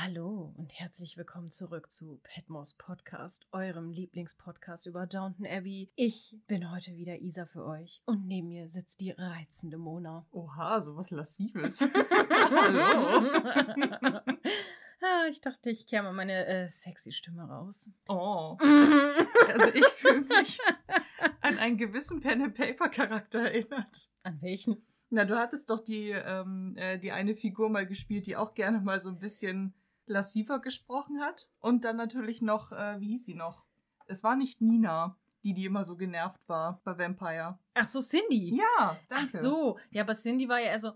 Hallo und herzlich willkommen zurück zu Petmos Podcast, eurem Lieblingspodcast über Downton Abbey. Ich bin heute wieder Isa für euch und neben mir sitzt die reizende Mona. Oha, sowas Lassives. Hallo. Ah, ich dachte, ich kehre mal meine äh, sexy Stimme raus. Oh. Also ich fühle mich an einen gewissen Pen-and-Paper-Charakter erinnert. An welchen? Na, du hattest doch die, ähm, äh, die eine Figur mal gespielt, die auch gerne mal so ein bisschen lassiver gesprochen hat. Und dann natürlich noch, äh, wie hieß sie noch? Es war nicht Nina, die, die immer so genervt war bei Vampire. Ach so, Cindy. Ja, danke. Ach so. Ja, aber Cindy war ja eher so,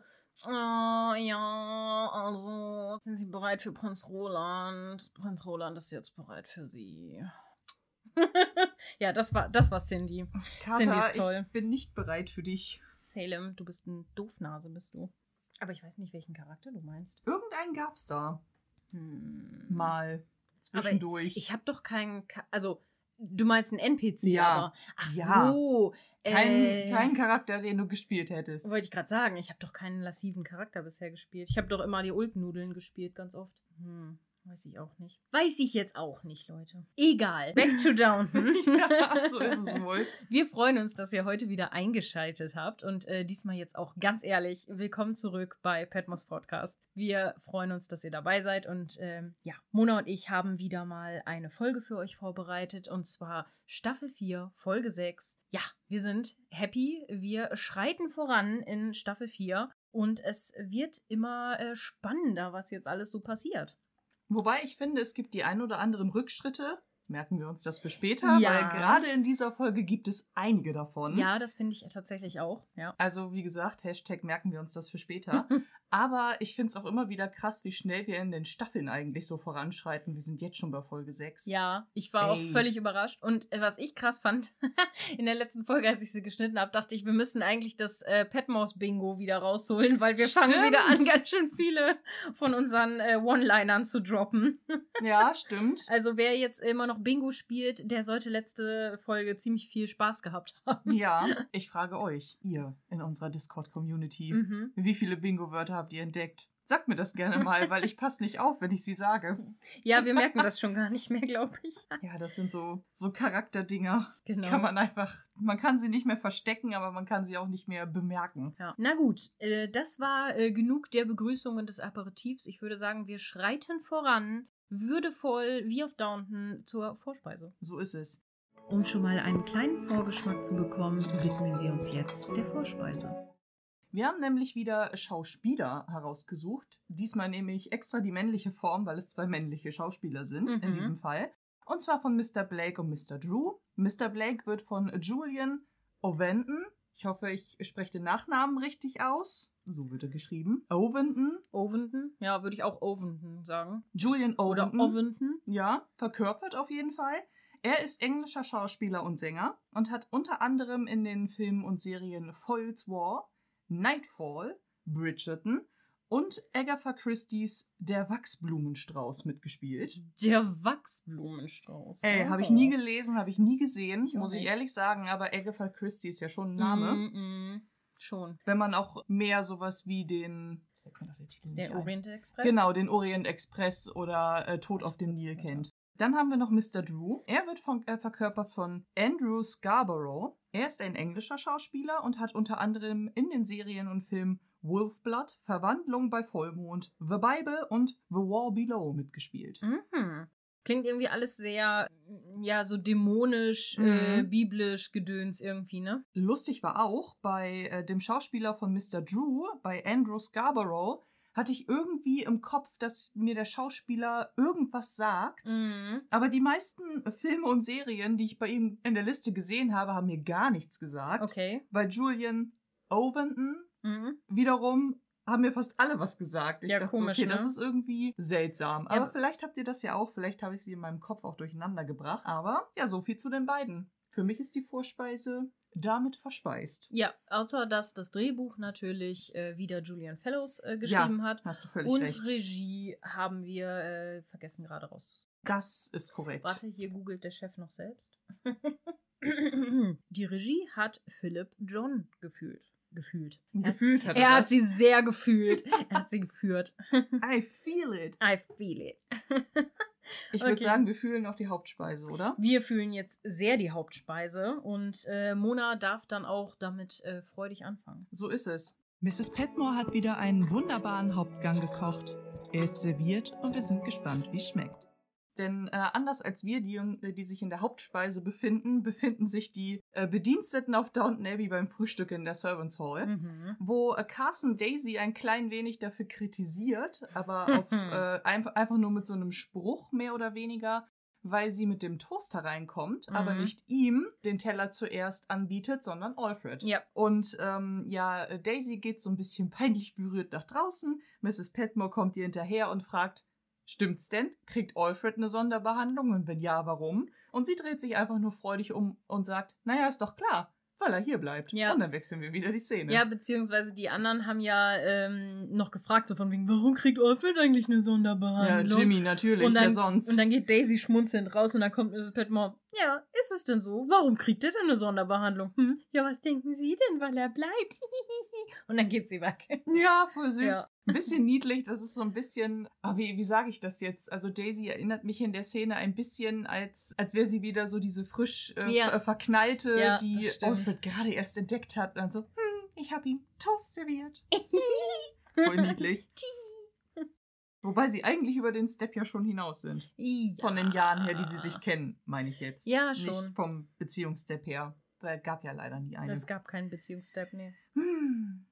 oh, ja, also sind Sie bereit für Prinz Roland? Prinz Roland ist jetzt bereit für Sie. ja, das war, das war Cindy. Cindy Carter, ist toll. ich bin nicht bereit für dich. Salem, du bist ein Doofnase, bist du. Aber ich weiß nicht, welchen Charakter du meinst. Irgendeinen gab's da. Hm. Mal. Aber Zwischendurch. Ich habe doch keinen, also du meinst einen NPC, Ja. aber ach Ja. so, kein, äh, kein Charakter, den du gespielt hättest. wollte ich gerade sagen, ich habe doch keinen lassiven Charakter bisher gespielt. Ich habe doch immer die Ulknudeln gespielt, ganz oft. Hm, weiß ich auch nicht. Weiß ich jetzt auch nicht, Leute. Egal. Back to Downton. ja, so ist es wohl. Wir freuen uns, dass ihr heute wieder eingeschaltet habt und äh, diesmal jetzt auch ganz ehrlich, willkommen zurück bei Petmos Podcast. Wir freuen uns, dass ihr dabei seid und ähm, ja, Mona und ich haben wieder mal eine Folge für euch vorbereitet und zwar Staffel 4, Folge 6. Ja, wir sind happy, wir schreiten voran in Staffel 4 und es wird immer äh, spannender, was jetzt alles so passiert. Wobei ich finde, es gibt die ein oder anderen Rückschritte. Merken wir uns das für später, Ja. weil gerade in dieser Folge gibt es einige davon. Ja, das finde ich tatsächlich auch, ja. Also wie gesagt, Hashtag merken wir uns das für später. Aber ich finde es auch immer wieder krass, wie schnell wir in den Staffeln eigentlich so voranschreiten. Wir sind jetzt schon bei Folge 6. Ja, ich war auch Ey. völlig überrascht. Und äh, was ich krass fand, in der letzten Folge, als ich sie geschnitten habe, dachte ich, wir müssen eigentlich das äh, Petmaus-Bingo wieder rausholen, weil wir fangen Stimmt. wieder an, ganz schön viele von unseren äh, One-Linern zu droppen. Ja, stimmt. Also wer jetzt immer noch Bingo spielt, der sollte letzte Folge ziemlich viel Spaß gehabt haben. Ja, ich frage euch, ihr in unserer Discord-Community, Mhm. wie viele Bingo-Wörter habt ihr entdeckt? Sagt mir das gerne mal, weil ich passe nicht auf, wenn ich sie sage. Ja, wir merken das schon gar nicht mehr, glaube ich. Ja, das sind so, so Charakterdinger. Genau. Kann man einfach, man kann sie nicht mehr verstecken, aber man kann sie auch nicht mehr bemerken. Ja. Na gut, äh, das war äh, genug der Begrüßung und des Aperitifs. Ich würde sagen, wir schreiten voran, würdevoll wie auf Downton zur Vorspeise. So ist es. Um schon mal einen kleinen Vorgeschmack zu bekommen, widmen wir uns jetzt der Vorspeise. Wir haben nämlich wieder Schauspieler herausgesucht. Diesmal nehme ich extra die männliche Form, weil es zwei männliche Schauspieler sind Mhm. in diesem Fall. Und zwar von Mr. Blake und Mr. Drew. Mr. Blake wird von Julian Ovenden. Ich hoffe, ich spreche den Nachnamen richtig aus. So wird er geschrieben. Ovenden. Ovenden? Ja, würde ich auch Ovenden sagen. Julian Oder Ovenden. Ovenden? Ja, verkörpert auf jeden Fall. Er ist englischer Schauspieler und Sänger und hat unter anderem in den Filmen und Serien Foyle's War, Nightfall, Bridgerton und Agatha Christie's Der Wachsblumenstrauß mitgespielt. Der Wachsblumenstrauß. Ey, Oh. habe ich nie gelesen, habe ich nie gesehen, Ich muss ich ehrlich sagen, aber Agatha Christie ist ja schon ein Name. Mm, mm, schon. Wenn man auch mehr sowas wie den, jetzt fällt mir doch der Titel Der. Orient Express? Genau, den Orient Express oder äh, Tod auf dem Nil kennt. Dann haben wir noch Mr. Drew. Er wird von, äh, verkörpert von Andrew Scarborough. Er ist ein englischer Schauspieler und hat unter anderem in den Serien und Filmen Wolfblood, Verwandlung bei Vollmond, The Bible und The War Below mitgespielt. Mhm. Klingt irgendwie alles sehr, ja, so dämonisch, äh, Mhm. biblisch gedöns irgendwie, ne? Lustig war auch, bei äh, dem Schauspieler von Mr. Drew, bei Andrew Scarborough, hatte ich irgendwie im Kopf, dass mir der Schauspieler irgendwas sagt. Mhm. Aber die meisten Filme und Serien, die ich bei ihm in der Liste gesehen habe, haben mir gar nichts gesagt. Okay. Bei Julian Ovenden Mhm. wiederum haben mir fast alle was gesagt. Ich Ja, dachte komisch, so, okay, ne? das ist irgendwie seltsam. Ja, Aber aber- vielleicht habt ihr das ja auch, vielleicht habe ich sie in meinem Kopf auch durcheinander gebracht. Aber ja, so viel zu den beiden. Für mich ist die Vorspeise damit verspeist. Ja, außer dass das Drehbuch natürlich äh, wieder Julian Fellows äh, geschrieben hat. Hast du völlig Und recht. Regie haben wir äh, vergessen gerade raus. Das ist korrekt. Warte, hier googelt der Chef noch selbst. Die Regie hat Philip John gefühlt. gefühlt. Gefühlt hat er, Er hat das. sie sehr gefühlt. er hat sie geführt. I feel it. I feel it. Ich würde Okay. sagen, wir fühlen noch die Hauptspeise, oder? Wir fühlen jetzt sehr die Hauptspeise und äh, Mona darf dann auch damit äh, freudig anfangen. So ist es. Mrs. Petmore hat wieder einen wunderbaren Hauptgang gekocht. Er ist serviert und wir sind gespannt, wie es schmeckt. Denn äh, anders als wir, die, äh, die sich in der Hauptspeise befinden, befinden sich die äh, Bediensteten auf Downton Abbey beim Frühstück in der Servants Hall. Mhm. wo äh, Carson Daisy ein klein wenig dafür kritisiert, aber auf, äh, einfach, einfach nur mit so einem Spruch mehr oder weniger, weil sie mit dem Toaster reinkommt, aber Mhm. nicht ihm den Teller zuerst anbietet, sondern Alfred. Ja. Und ähm, ja, äh, Daisy geht so ein bisschen peinlich berührt nach draußen. Mrs. Petmore kommt ihr hinterher und fragt, stimmt's denn? Kriegt Alfred eine Sonderbehandlung? Und wenn ja, warum? Und sie dreht sich einfach nur freudig um und sagt, naja, ist doch klar, weil er hier bleibt. Ja. Und dann wechseln wir wieder die Szene. Ja, beziehungsweise die anderen haben ja ähm, noch gefragt, so von wegen, warum kriegt Alfred eigentlich eine Ja, Sonderbehandlung? Jimmy, natürlich, und dann, wer sonst? Und dann geht Daisy schmunzelnd raus und dann kommt Mrs. Petmore. Ja, ist es denn so? Warum kriegt er denn eine Sonderbehandlung? Hm? Ja, was denken Sie denn, weil er bleibt? und dann geht sie weg. ja, voll süß. Ja. Ein bisschen niedlich, das ist so ein bisschen, ah, wie, wie sage ich das jetzt? Also Daisy erinnert mich in der Szene ein bisschen, als, als wäre sie wieder so diese frisch äh, Ja. ver- verknallte, Ja, die. Alfred gerade erst entdeckt hat. Und dann so, hm, ich habe ihm Toast serviert. voll niedlich. Wobei sie eigentlich über den Step ja schon hinaus sind. Von den Jahren her, die sie sich kennen, meine ich jetzt. Ja, schon. Nicht vom Beziehungsstep her. Weil gab ja leider nie einen. Es gab keinen Beziehungsstep, nee. Hm.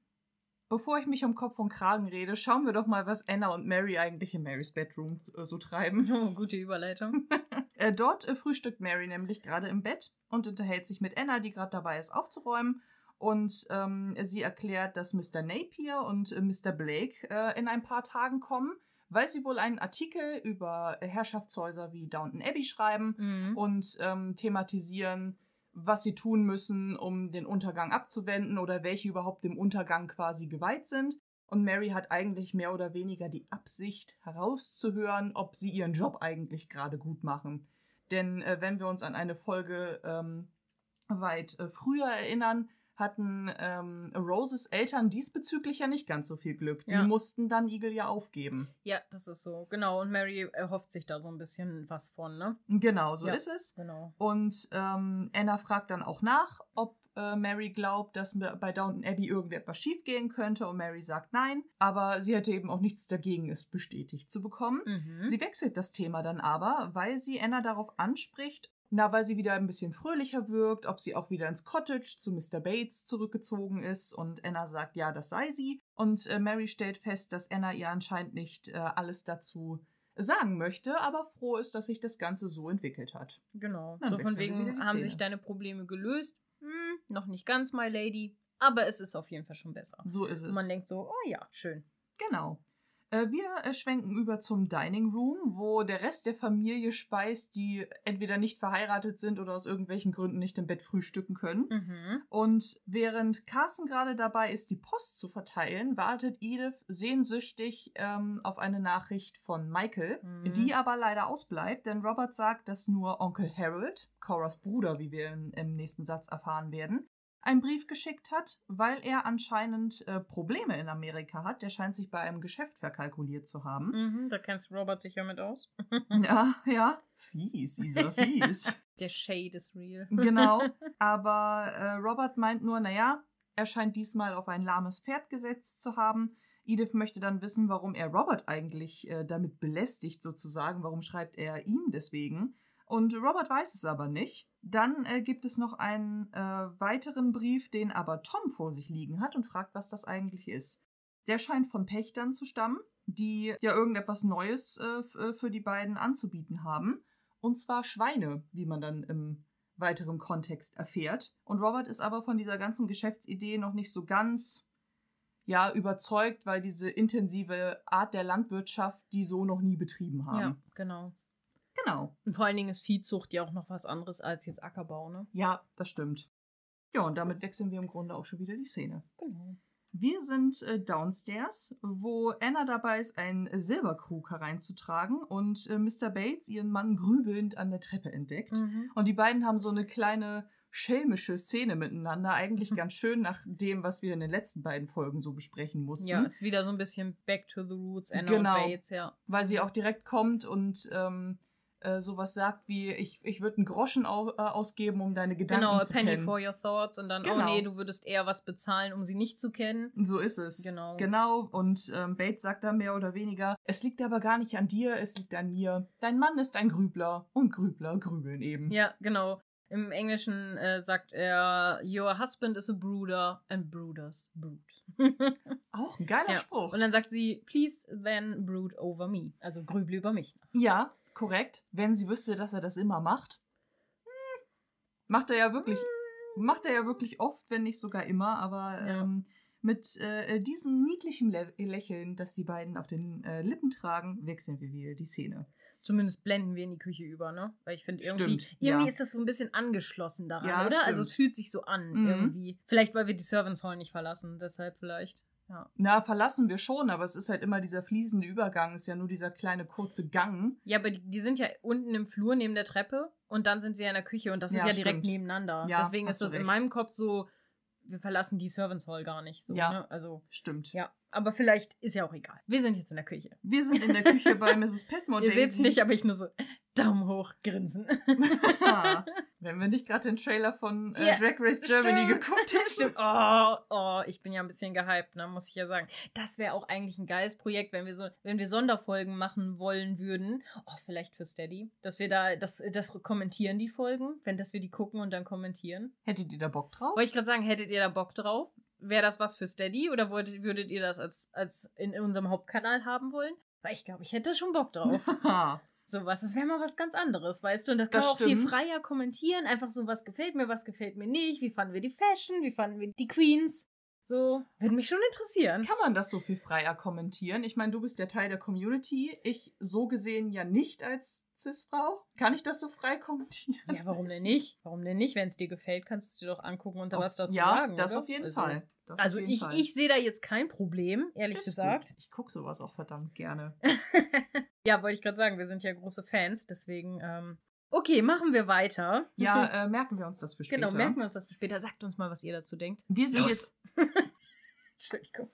Bevor ich mich um Kopf und Kragen rede, schauen wir doch mal, was Anna und Mary eigentlich in Marys Bedroom äh, so treiben. Oh, gute Überleitung. Äh, dort äh, frühstückt Mary nämlich gerade im Bett und unterhält sich mit Anna, die gerade dabei ist, aufzuräumen. Und ähm, sie erklärt, dass Mr. Napier und Mr. Blake äh, in ein paar Tagen kommen, weil sie wohl einen Artikel über Herrschaftshäuser wie Downton Abbey schreiben Mhm. und ähm, thematisieren, was sie tun müssen, um den Untergang abzuwenden oder welche überhaupt dem Untergang quasi geweiht sind. Und Mary hat eigentlich mehr oder weniger die Absicht herauszuhören, ob sie ihren Job eigentlich gerade gut machen. Denn äh, wenn wir uns an eine Folge ähm, weit äh, früher erinnern, hatten ähm, Roses Eltern diesbezüglich ja nicht ganz so viel Glück. Die Ja. mussten dann Eagle ja aufgeben. Ja, das ist so. Genau. Und Mary erhofft sich da so ein bisschen was von, ne? Genau, so Ja. ist es. Genau. Und ähm, Anna fragt dann auch nach, ob äh, Mary glaubt, dass bei Downton Abbey irgendetwas schiefgehen könnte. Und Mary sagt nein. Aber sie hätte eben auch nichts dagegen, es bestätigt zu bekommen. Mhm. Sie wechselt das Thema dann aber, weil sie Anna darauf anspricht, na, weil sie wieder ein bisschen fröhlicher wirkt, ob sie auch wieder ins Cottage zu Mr. Bates zurückgezogen ist. Und Anna sagt, ja, das sei sie. Und äh, Mary stellt fest, dass Anna ihr anscheinend nicht äh, alles dazu sagen möchte, aber froh ist, dass sich das Ganze so entwickelt hat. Genau. Dann so von wegen haben sich deine Probleme gelöst. Hm, noch nicht ganz, my lady. Aber es ist auf jeden Fall schon besser. So ist es. Und man denkt so, oh ja, schön. Genau. Äh, Wir äh, schwenken über zum Dining Room, wo der Rest der Familie speist, die entweder nicht verheiratet sind oder aus irgendwelchen Gründen nicht im Bett frühstücken können. Mhm. Und während Carson gerade dabei ist, die Post zu verteilen, wartet Edith sehnsüchtig ähm, auf eine Nachricht von Michael, Mhm. die aber leider ausbleibt, denn Robert sagt, dass nur Onkel Harold, Coras Bruder, wie wir in, im nächsten Satz erfahren werden, einen Brief geschickt hat, weil er anscheinend äh, Probleme in Amerika hat. Der scheint sich bei einem Geschäft verkalkuliert zu haben. Mhm, da kennst Robert sich ja mit aus. Ja, ja. Fies, Isa, fies. Der Shade ist real. genau. Aber äh, Robert meint nur, naja, er scheint diesmal auf ein lahmes Pferd gesetzt zu haben. Edith möchte dann wissen, warum er Robert eigentlich äh, damit belästigt, sozusagen. Warum schreibt er ihm deswegen? Und Robert weiß es aber nicht. Dann äh, gibt es noch einen äh, weiteren Brief, den aber Tom vor sich liegen hat und fragt, was das eigentlich ist. Der scheint von Pächtern zu stammen, die ja irgendetwas Neues äh, äh, für die beiden anzubieten haben. Und zwar Schweine, wie man dann im weiteren Kontext erfährt. Und Robert ist aber von dieser ganzen Geschäftsidee noch nicht so ganz ja, überzeugt, weil diese intensive Art der Landwirtschaft die so noch nie betrieben haben. Ja, genau. Genau. Und vor allen Dingen ist Viehzucht ja auch noch was anderes als jetzt Ackerbau, ne? Ja, das stimmt. Ja, und damit wechseln wir im Grunde auch schon wieder die Szene. Genau. Wir sind äh, downstairs, wo Anna dabei ist, einen Silberkrug hereinzutragen und äh, Mr. Bates ihren Mann grübelnd an der Treppe entdeckt. Mhm. Und die beiden haben so eine kleine schelmische Szene miteinander. Eigentlich ganz schön nach dem, was wir in den letzten beiden Folgen so besprechen mussten. Ja, ist wieder so ein bisschen Back to the Roots, Anna Genau. und Bates, ja. Weil sie auch direkt kommt und ähm, äh, sowas sagt wie, ich, ich würde einen Groschen au äh, ausgeben, um deine Gedanken Genau, a zu penny kennen. for your thoughts und dann, oh Genau. nee, du würdest eher was bezahlen, um sie nicht zu kennen. So ist es. Genau. Genau. Und ähm, Bates sagt dann mehr oder weniger, es liegt aber gar nicht an dir, es liegt an mir. Dein Mann ist ein Grübler und Grübler grübeln eben. Ja, genau. Im Englischen äh, sagt er, your husband is a brooder and brooders brood. Auch ein geiler ja. Spruch. Und dann sagt sie, please then brood over me. Also grüble über mich. Ja, korrekt. Wenn sie wüsste, dass er das immer macht. Hm, Macht er ja wirklich, macht er ja wirklich oft, wenn nicht sogar immer, aber Ja. ähm, mit äh, diesem niedlichen Le Lächeln, das die beiden auf den äh, Lippen tragen, wechseln wir wieder die Szene. Zumindest blenden wir in die Küche über, ne? Weil ich finde, irgendwie, Stimmt, irgendwie ja. ist das so ein bisschen angeschlossen daran, Ja, oder? Also stimmt. es fühlt sich so an, Mhm. irgendwie. Vielleicht, weil wir die Servants Hall nicht verlassen, deshalb vielleicht. Ja. Na, verlassen wir schon, aber es ist halt immer dieser fließende Übergang, ist ja nur dieser kleine kurze Gang. Ja, aber die, die sind ja unten im Flur neben der Treppe und dann sind sie ja in der Küche und das ist Ja, ja direkt stimmt. nebeneinander. Ja, Deswegen ist das in meinem Kopf so, wir verlassen die Servants Hall gar nicht. So, Ja. ne? Also, Stimmt. ja. Aber vielleicht ist ja auch egal. Wir sind jetzt in der Küche. Wir sind in der Küche bei Mrs. Petmore. Ihr seht es nicht, aber ich nur so Daumen hoch grinsen. Ah, Wenn wir nicht gerade den Trailer von äh, Ja, Drag Race Germany Stimmt. geguckt hätten. Stimmt. Oh, oh, ich bin ja ein bisschen gehypt, ne, muss ich ja sagen. Das wäre auch eigentlich ein geiles Projekt, wenn wir so, wenn wir Sonderfolgen machen wollen würden. Oh, vielleicht für Steady. Dass wir da, das, das kommentieren die Folgen, wenn dass wir die gucken und dann kommentieren. Hättet ihr da Bock drauf? Wollte ich gerade sagen, hättet ihr da Bock drauf? Wäre das was für Steady oder wolltet, würdet ihr das als, als in unserem Hauptkanal haben wollen? Weil ich glaube, ich hätte schon Bock drauf. Sowas, das wäre mal was ganz anderes, weißt du? Und das kann Das man auch viel stimmt. freier kommentieren. Einfach so, was gefällt mir, was gefällt mir nicht. Wie fanden wir die Fashion? Wie fanden wir die Queens? So, würde mich schon interessieren. Kann man das so viel freier kommentieren? Ich meine, du bist der Teil der Community. Ich so gesehen ja nicht als Cis-Frau. Kann ich das so frei kommentieren? Ja, warum denn nicht? Warum denn nicht? Wenn es dir gefällt, kannst du es dir doch angucken und da Auf- was dazu ja, sagen. das oder? auf jeden also, Fall. Das Also jeden ich, Fall. ich sehe da jetzt kein Problem, ehrlich ist gesagt. gut. Ich gucke sowas auch verdammt gerne. Ja, wollte ich gerade sagen, wir sind ja große Fans, deswegen. Ähm, okay, machen wir weiter. Ja, äh, merken wir uns das für später. genau, merken wir uns das für später. Sagt uns mal, was ihr dazu denkt. Wir sind Los. jetzt. Entschuldigung.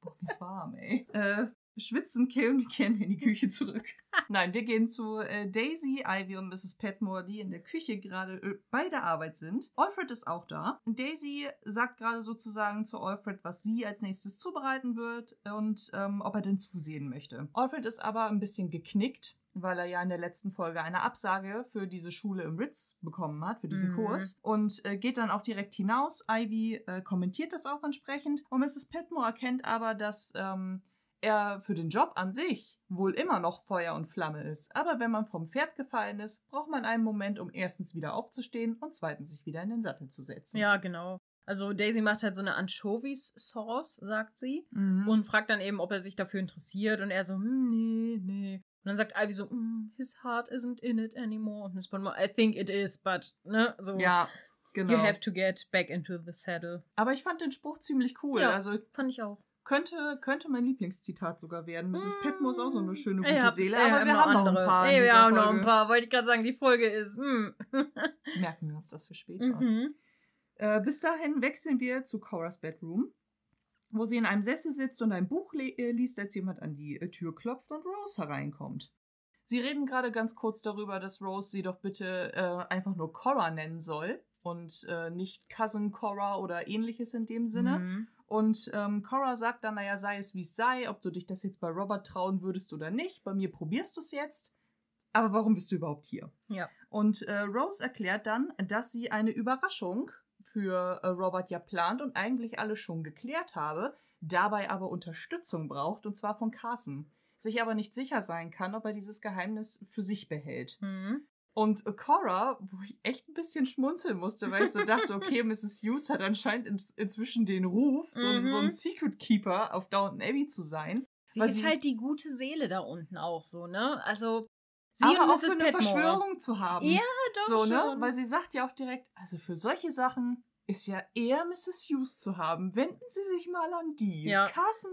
Boah, wie warm, ey. Äh, schwitzen, kehren, kehren wir in die Küche zurück. Nein, wir gehen zu äh, Daisy, Ivy und Mrs. Petmore, die in der Küche gerade äh, bei der Arbeit sind. Alfred ist auch da. Daisy sagt gerade sozusagen zu Alfred, was sie als nächstes zubereiten wird und ähm, ob er denn zusehen möchte. Alfred ist aber ein bisschen geknickt. Weil er ja in der letzten Folge eine Absage für diese Schule im Ritz bekommen hat, für diesen Mhm. Kurs. Und äh, geht dann auch direkt hinaus. Ivy äh, kommentiert das auch entsprechend. Und Mrs. Petmore erkennt aber, dass ähm, er für den Job an sich wohl immer noch Feuer und Flamme ist. Aber wenn man vom Pferd gefallen ist, braucht man einen Moment, um erstens wieder aufzustehen und zweitens sich wieder in den Sattel zu setzen. Ja, genau. Also Daisy macht halt so eine Anchovies-Sauce, sagt sie. Mhm. Und fragt dann eben, ob er sich dafür interessiert. Und er so, hm, nee, nee. Und dann sagt Ivy so, "Mm, his heart isn't in it anymore. Und Miss Bonmore, I think it is, but, ne, so. ja, genau. You have to get back into the saddle. Aber ich fand den Spruch ziemlich cool. Ja. Also Fand ich auch. könnte, könnte mein Lieblingszitat sogar werden. Mrs. Mm. Petmore ist auch so eine schöne, gute hab- Seele. Aber wir haben noch ein paar. Ey, wir haben noch Folge. ein paar. Wollte ich gerade sagen, die Folge ist, hm. Merken wir uns das für später. mhm. Äh, bis dahin wechseln wir zu Coras Bedroom, wo sie in einem Sessel sitzt und ein Buch äh, liest, als jemand an die äh, Tür klopft und Rose hereinkommt. Sie reden gerade ganz kurz darüber, dass Rose sie doch bitte äh, einfach nur Cora nennen soll und äh, nicht Cousin Cora oder ähnliches in dem Sinne. Mhm. Und ähm, Cora sagt dann, naja, sei es wie es sei, ob du dich das jetzt bei Robert trauen würdest oder nicht. Bei mir probierst du es jetzt. Aber warum bist du überhaupt hier? Ja. Und äh, Rose erklärt dann, dass sie eine Überraschung für äh, Robert ja plant und eigentlich alles schon geklärt habe, dabei aber Unterstützung braucht, und zwar von Carson. Sich aber nicht sicher sein kann, ob er dieses Geheimnis für sich behält. Mhm. Und Cora, wo ich echt ein bisschen schmunzeln musste, weil ich so dachte, okay, Mrs. Hughes hat anscheinend in, inzwischen den Ruf, so, ein- Mhm. so ein Secret Keeper auf Downton Abbey zu sein. Sie ist sie- halt die gute Seele da unten auch so, ne? Also, sie aber und auch Mrs. für eine Petmore. Verschwörung zu haben. Ja, doch so, schon. ne? Weil sie sagt ja auch direkt, also für solche Sachen ist ja eher Mrs. Hughes zu haben. Wenden Sie sich mal an die. Ja. Carson,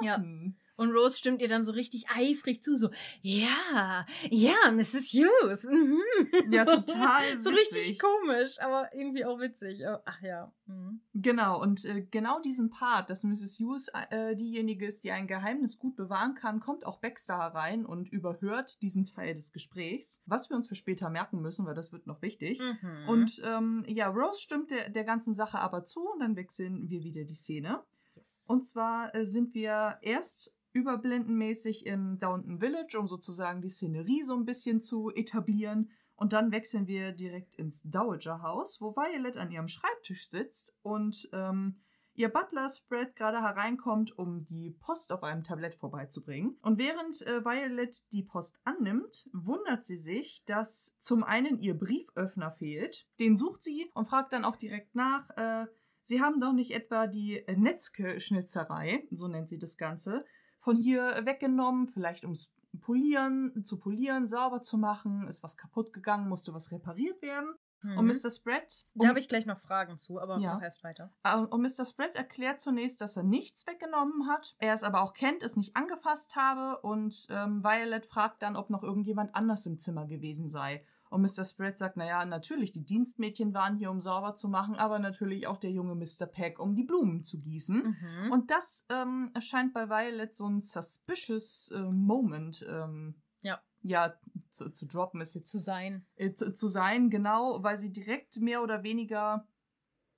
na, Ja. hm. Und Rose stimmt ihr dann so richtig eifrig zu, so, ja, ja, Mrs. Hughes. Mhm. Ja, so, total So witzig. richtig komisch, aber irgendwie auch witzig. Ach ja. Mhm. Genau, und äh, genau diesen Part, dass Mrs. Hughes äh, diejenige ist, die ein Geheimnis gut bewahren kann, kommt auch Baxter herein und überhört diesen Teil des Gesprächs, was wir uns für später merken müssen, weil das wird noch wichtig. Mhm. Und ähm, ja, Rose stimmt der, der ganzen Sache aber zu und dann wechseln wir wieder die Szene. Yes. Und zwar äh, sind wir erst überblendenmäßig im Downton Village, um sozusagen die Szenerie so ein bisschen zu etablieren. Und dann wechseln wir direkt ins Dowager House, wo Violet an ihrem Schreibtisch sitzt und ähm, ihr Butler Spread gerade hereinkommt, um die Post auf einem Tablett vorbeizubringen. Und während äh, Violet die Post annimmt, wundert sie sich, dass zum einen ihr Brieföffner fehlt. Den sucht sie und fragt dann auch direkt nach. Äh, sie haben doch nicht etwa die Netzke-Schnitzerei, so nennt sie das Ganze, von hier weggenommen, vielleicht ums Polieren, zu polieren, sauber zu machen, ist was kaputt gegangen, musste was repariert werden. Mhm. Und Mr. Spread, Da habe ich gleich noch Fragen zu, aber Ja. mach erst weiter. äh, und Mr. Spread erklärt zunächst, dass er nichts weggenommen hat, er es aber auch kennt, es nicht angefasst habe und ähm, Violet fragt dann, ob noch irgendjemand anders im Zimmer gewesen sei. Und Mr. Spread sagt, naja, natürlich, die Dienstmädchen waren hier, um sauber zu machen, aber natürlich auch der junge Mr. Peck, um die Blumen zu gießen. Mhm. Und das ähm, erscheint bei Violet so ein suspicious äh, Moment. Ähm, Ja. Ja, zu, zu droppen ist jetzt zu sein. äh, zu, zu sein, genau, weil sie direkt mehr oder weniger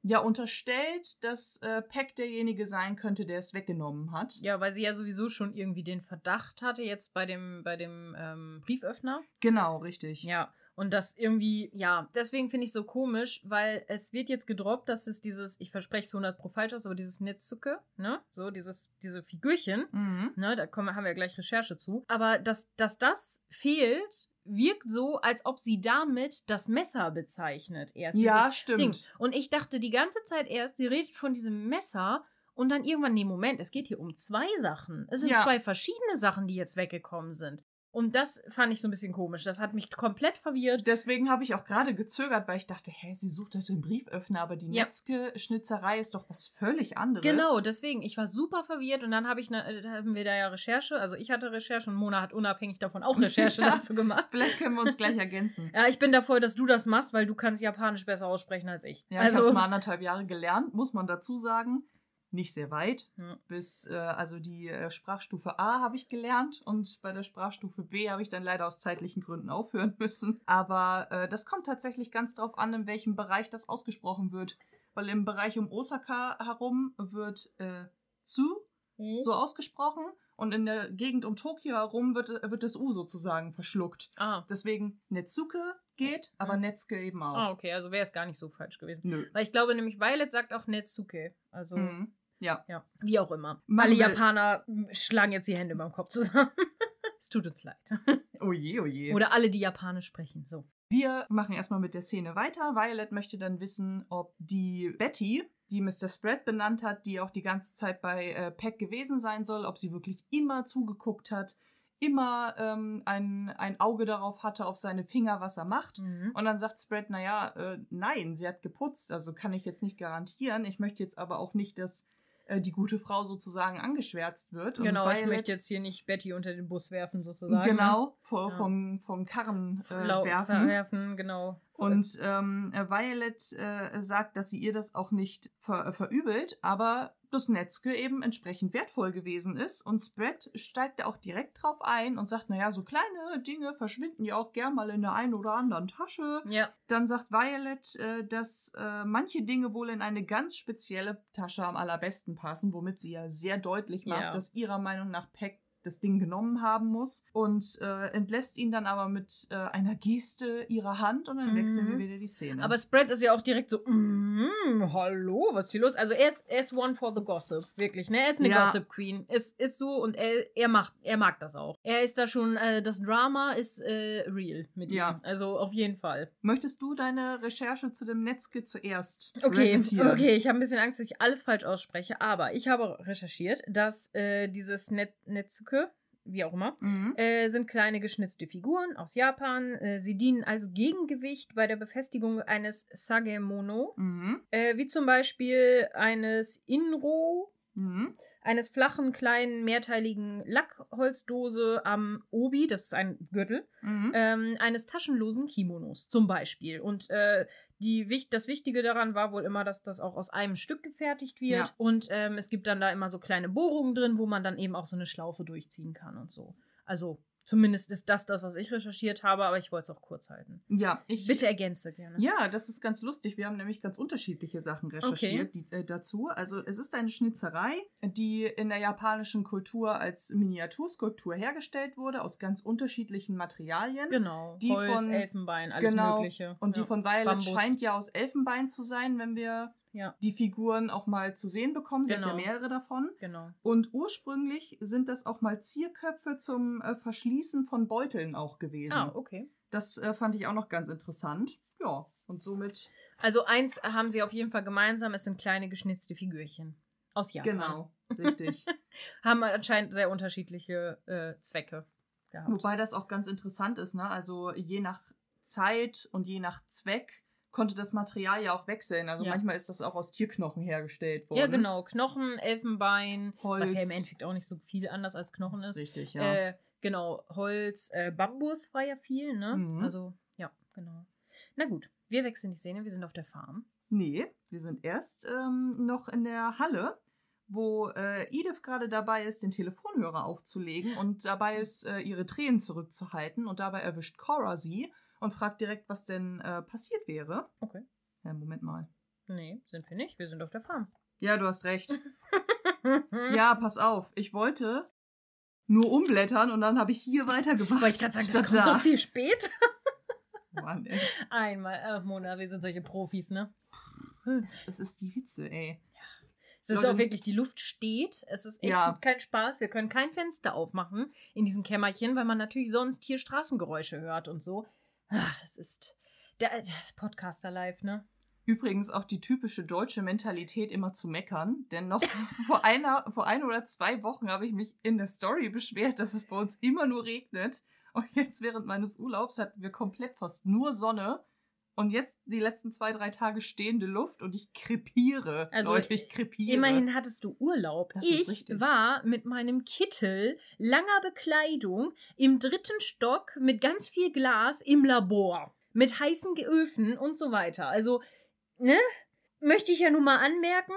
ja unterstellt, dass äh, Peck derjenige sein könnte, der es weggenommen hat. Ja, weil sie ja sowieso schon irgendwie den Verdacht hatte, jetzt bei dem, bei dem ähm, Brieföffner. Genau, richtig. Ja. Und das irgendwie, ja, deswegen finde ich so komisch, weil es wird jetzt gedroppt, dass es dieses, ich verspreche es 100 pro falsch aus, aber dieses Netzuke, ne, so dieses, diese Figürchen, Mhm. ne, da kommen, haben wir gleich Recherche zu. Aber dass, dass das fehlt, wirkt so, als ob sie damit das Messer bezeichnet erst. Ja, stimmt. Ding. Und ich dachte die ganze Zeit erst, sie redet von diesem Messer und dann irgendwann, nee, Moment, es geht hier um zwei Sachen. Es sind Ja. zwei verschiedene Sachen, die jetzt weggekommen sind. Und das fand ich so ein bisschen komisch. Das hat mich komplett verwirrt. Deswegen habe ich auch gerade gezögert, weil ich dachte, hä, sie sucht halt den Brieföffner, aber die Ja. Netzke-Schnitzerei ist doch was völlig anderes. Genau, deswegen, ich war super verwirrt und dann habe ich, ne, äh, haben wir da ja Recherche, also ich hatte Recherche und Mona hat unabhängig davon auch Recherche Ja. dazu gemacht. Vielleicht können wir uns gleich ergänzen. Ja, ich bin dafür, dass du das machst, weil du kannst Japanisch besser aussprechen als ich. Ja, ich also, habe mal anderthalb Jahre gelernt, muss man dazu sagen. Nicht sehr weit. Ja. Bis, äh, also die äh, Sprachstufe A habe ich gelernt und bei der Sprachstufe B habe ich dann leider aus zeitlichen Gründen aufhören müssen. Aber äh, das kommt tatsächlich ganz drauf an, in welchem Bereich das ausgesprochen wird. Weil im Bereich um Osaka herum wird äh, zu Hm? so ausgesprochen und in der Gegend um Tokio herum wird, wird das U sozusagen verschluckt. Ah. Deswegen Netsuke geht, aber Mhm. Netzke eben auch. ah, okay, also wäre es gar nicht so falsch gewesen. Nö. Weil ich glaube nämlich, Violet sagt auch Netsuke. Also, Mhm. Ja. ja, wie auch immer. Alle Japaner schlagen jetzt die Hände beim Kopf zusammen. es tut uns leid. Oh je, oh. Oder alle, die Japanisch sprechen. So. Wir machen erstmal mit der Szene weiter. Violet möchte dann wissen, ob die Betty, die Mr. Spread benannt hat, die auch die ganze Zeit bei äh, Peck gewesen sein soll, ob sie wirklich immer zugeguckt hat, immer ähm, ein, ein Auge darauf hatte, auf seine Finger, was er macht. Mhm. Und dann sagt Spread, naja, äh, nein, sie hat geputzt, also kann ich jetzt nicht garantieren. Ich möchte jetzt aber auch nicht, dass die gute Frau sozusagen angeschwärzt wird. Und Genau, ich möchte jetzt hier nicht Betty unter den Bus werfen, sozusagen. Genau, vor, Ja. vom, vom Karren Ne? äh, Lau- werfen. Verwerfen, genau. Und ähm, äh, Violet äh, sagt, dass sie ihr das auch nicht ver äh, verübelt, aber das Netzke eben entsprechend wertvoll gewesen ist. Und Spread steigt da auch direkt drauf ein und sagt, naja, so kleine Dinge verschwinden ja auch gern mal in der einen oder anderen Tasche. ja, Dann sagt Violet, äh, dass äh, manche Dinge wohl in eine ganz spezielle Tasche am allerbesten passen, womit sie ja sehr deutlich macht, Ja. dass ihrer Meinung nach Peck das Ding genommen haben muss und äh, entlässt ihn dann aber mit äh, einer Geste ihrer Hand und dann Mhm. wechseln wir wieder die Szene. aber Spread ist ja auch direkt so, mm, hallo, was ist hier los? Also er ist, er ist one for the gossip, wirklich, ne? Er ist eine Ja. Gossip Queen. Ist, ist so und er, er macht, er mag das auch. Er ist da schon, äh, das Drama ist äh, real mit Ja. ihm. Also auf jeden Fall. Möchtest du deine Recherche zu dem Netzke zuerst Okay, okay, ich habe ein bisschen Angst, dass ich alles falsch ausspreche, aber ich habe recherchiert, dass äh, dieses Net Netsuke, wie auch immer, Mhm. äh, sind kleine geschnitzte Figuren aus Japan. Äh, sie dienen als Gegengewicht bei der Befestigung eines Sagemono, Mhm. äh, wie zum Beispiel eines Inro, Mhm. eines flachen, kleinen, mehrteiligen Lackholzdose am Obi, das ist ein Gürtel, Mhm. ähm, eines taschenlosen Kimonos zum Beispiel. Und äh, die, das Wichtige daran war wohl immer, dass das auch aus einem Stück gefertigt wird. Ja. Und ähm, es gibt dann da immer so kleine Bohrungen drin, wo man dann eben auch so eine Schlaufe durchziehen kann und so. Also zumindest ist das das, was ich recherchiert habe, aber ich wollte es auch kurz halten. Ja, ich. Bitte ergänze gerne. Ja, das ist ganz lustig. Wir haben nämlich ganz unterschiedliche Sachen recherchiert die, äh, dazu. Also es ist eine Schnitzerei, die in der japanischen Kultur als Miniaturskulptur hergestellt wurde, aus ganz unterschiedlichen Materialien. Genau. Die Holz, von- Elfenbein, alles genau. Mögliche. Und ja. die von Violet Bambus. scheint ja aus Elfenbein zu sein, wenn wir Ja, die Figuren auch mal zu sehen bekommen. Sie hat Genau. ja mehrere davon. genau. Und ursprünglich sind das auch mal Zierköpfe zum äh, Verschließen von Beuteln auch gewesen. Ah, okay. Das äh, fand ich auch noch ganz interessant. Ja, und somit. Also eins haben sie auf jeden Fall gemeinsam, es sind kleine geschnitzte Figürchen. Aus Japan. Genau, richtig. Haben anscheinend sehr unterschiedliche äh, Zwecke gehabt. Wobei das auch ganz interessant ist, ne? Also je nach Zeit und je nach Zweck konnte das Material ja auch wechseln. Also Ja. manchmal ist das auch aus Tierknochen hergestellt worden. ja, genau. Knochen, Elfenbein, Holz. was ja im Endeffekt auch nicht so viel anders als Knochen ist. ist richtig, ja. Äh, genau, Holz, äh, Bambus war ja viel, ne? Mhm. Also, ja, genau. Na gut, wir wechseln die Szene, wir sind auf der Farm. Nee, wir sind erst ähm, noch in der Halle, wo äh, Edith gerade dabei ist, den Telefonhörer aufzulegen und dabei ist, äh, ihre Tränen zurückzuhalten. Und dabei erwischt Cora sie und fragt direkt, was denn äh, passiert wäre. Okay. Ja, Moment mal. Nee, sind wir nicht, wir sind auf der Farm. Ja, du hast recht. Ja, pass auf. Ich wollte nur umblättern und dann habe ich hier weitergemacht. Wollte ich gerade sagen, das kommt da. doch viel spät. Mann, ey. Einmal, ach Mona, wir sind solche Profis, ne? Es, es ist die Hitze, ey. Es ist Leute, auch wirklich, die Luft steht. Es ist echt Ja. kein Spaß. Wir können kein Fenster aufmachen in diesem Kämmerchen, weil man natürlich sonst hier Straßengeräusche hört und so. Ah, Es ist der, das Podcaster live, ne? Übrigens auch die typische deutsche Mentalität, immer zu meckern. Denn noch vor einer, vor ein oder zwei Wochen habe ich mich in der Story beschwert, dass es bei uns immer nur regnet. Und jetzt während meines Urlaubs hatten wir komplett fast nur Sonne. Und jetzt die letzten zwei, drei Tage stehende Luft und ich krepiere. Also, Leute, ich krepiere. Immerhin hattest du Urlaub. Das ist ich war mit meinem Kittel, langer Bekleidung, im dritten Stock mit ganz viel Glas im Labor. Mit heißen Öfen und so weiter. Also, ne? Möchte ich ja nun mal anmerken.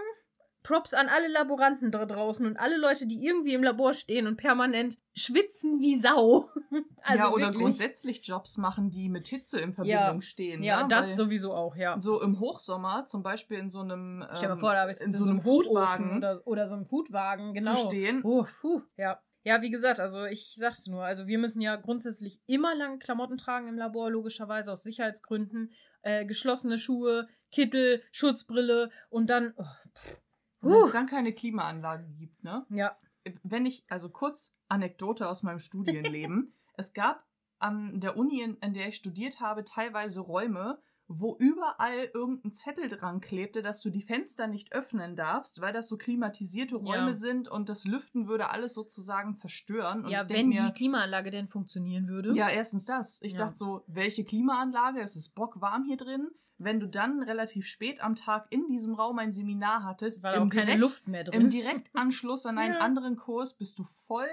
Props an alle Laboranten da draußen und alle Leute, die irgendwie im Labor stehen und permanent schwitzen wie Sau. Also ja, oder wirklich. grundsätzlich Jobs machen, die mit Hitze in Verbindung stehen. Ja, ne? das Weil sowieso auch, ja. So im Hochsommer, zum Beispiel in so einem, ähm, dir mal vor, da habe ich in in so einem Hochofen Foodwagen oder, oder so einem Foodwagen, genau. zu stehen. Oh, puh, ja. Ja, wie gesagt, also ich sag's nur, also wir müssen ja grundsätzlich immer lange Klamotten tragen im Labor, logischerweise aus Sicherheitsgründen. Äh, geschlossene Schuhe, Kittel, Schutzbrille und dann. Oh, pff. Wenn es dann keine Klimaanlage gibt, ne? Ja, wenn ich, also kurz Anekdote aus meinem Studienleben. es gab an der Uni, in der ich studiert habe, teilweise Räume, wo überall irgendein Zettel dran klebte, dass du die Fenster nicht öffnen darfst, weil das so klimatisierte Räume Ja. sind und das Lüften würde alles sozusagen zerstören. Und ja wenn mir, die Klimaanlage denn funktionieren würde. ja, erstens das. Ich Ja. dachte so, welche Klimaanlage? Es ist bockwarm hier drin. Wenn du dann relativ spät am Tag in diesem Raum ein Seminar hattest, war im keine direkt- Luft mehr drin. im Direktanschluss an einen Ja. anderen Kurs bist du voll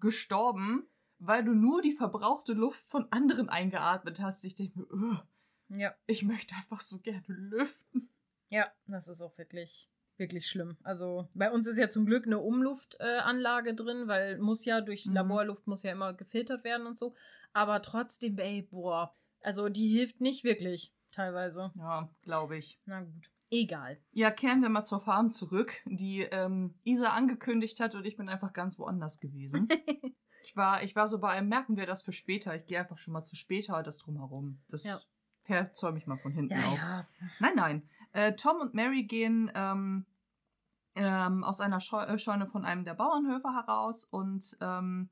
gestorben, weil du nur die verbrauchte Luft von anderen eingeatmet hast. Ich denke mir, "Ugh, ja. ich möchte einfach so gerne lüften. Ja, das ist auch wirklich, wirklich schlimm. Also bei uns ist ja zum Glück eine Umluftanlage äh, drin, weil muss ja durch Mhm. Laborluft muss ja immer gefiltert werden und so. Aber trotzdem, ey, boah, also die hilft nicht wirklich teilweise. Ja, glaube ich. Na gut, egal. Ja, kehren wir mal zur Farm zurück, die ähm, Isa angekündigt hat und ich bin einfach ganz woanders gewesen. ich, war, ich war so bei einem, merken wir das für später. Ich gehe einfach schon mal zu später, das drumherum. Das Ja. Verzäume ich mal von hinten Ja, auf. ja. Nein, nein. Äh, Tom und Mary gehen ähm, ähm, aus einer äh, Scheune von einem der Bauernhöfe heraus und ähm,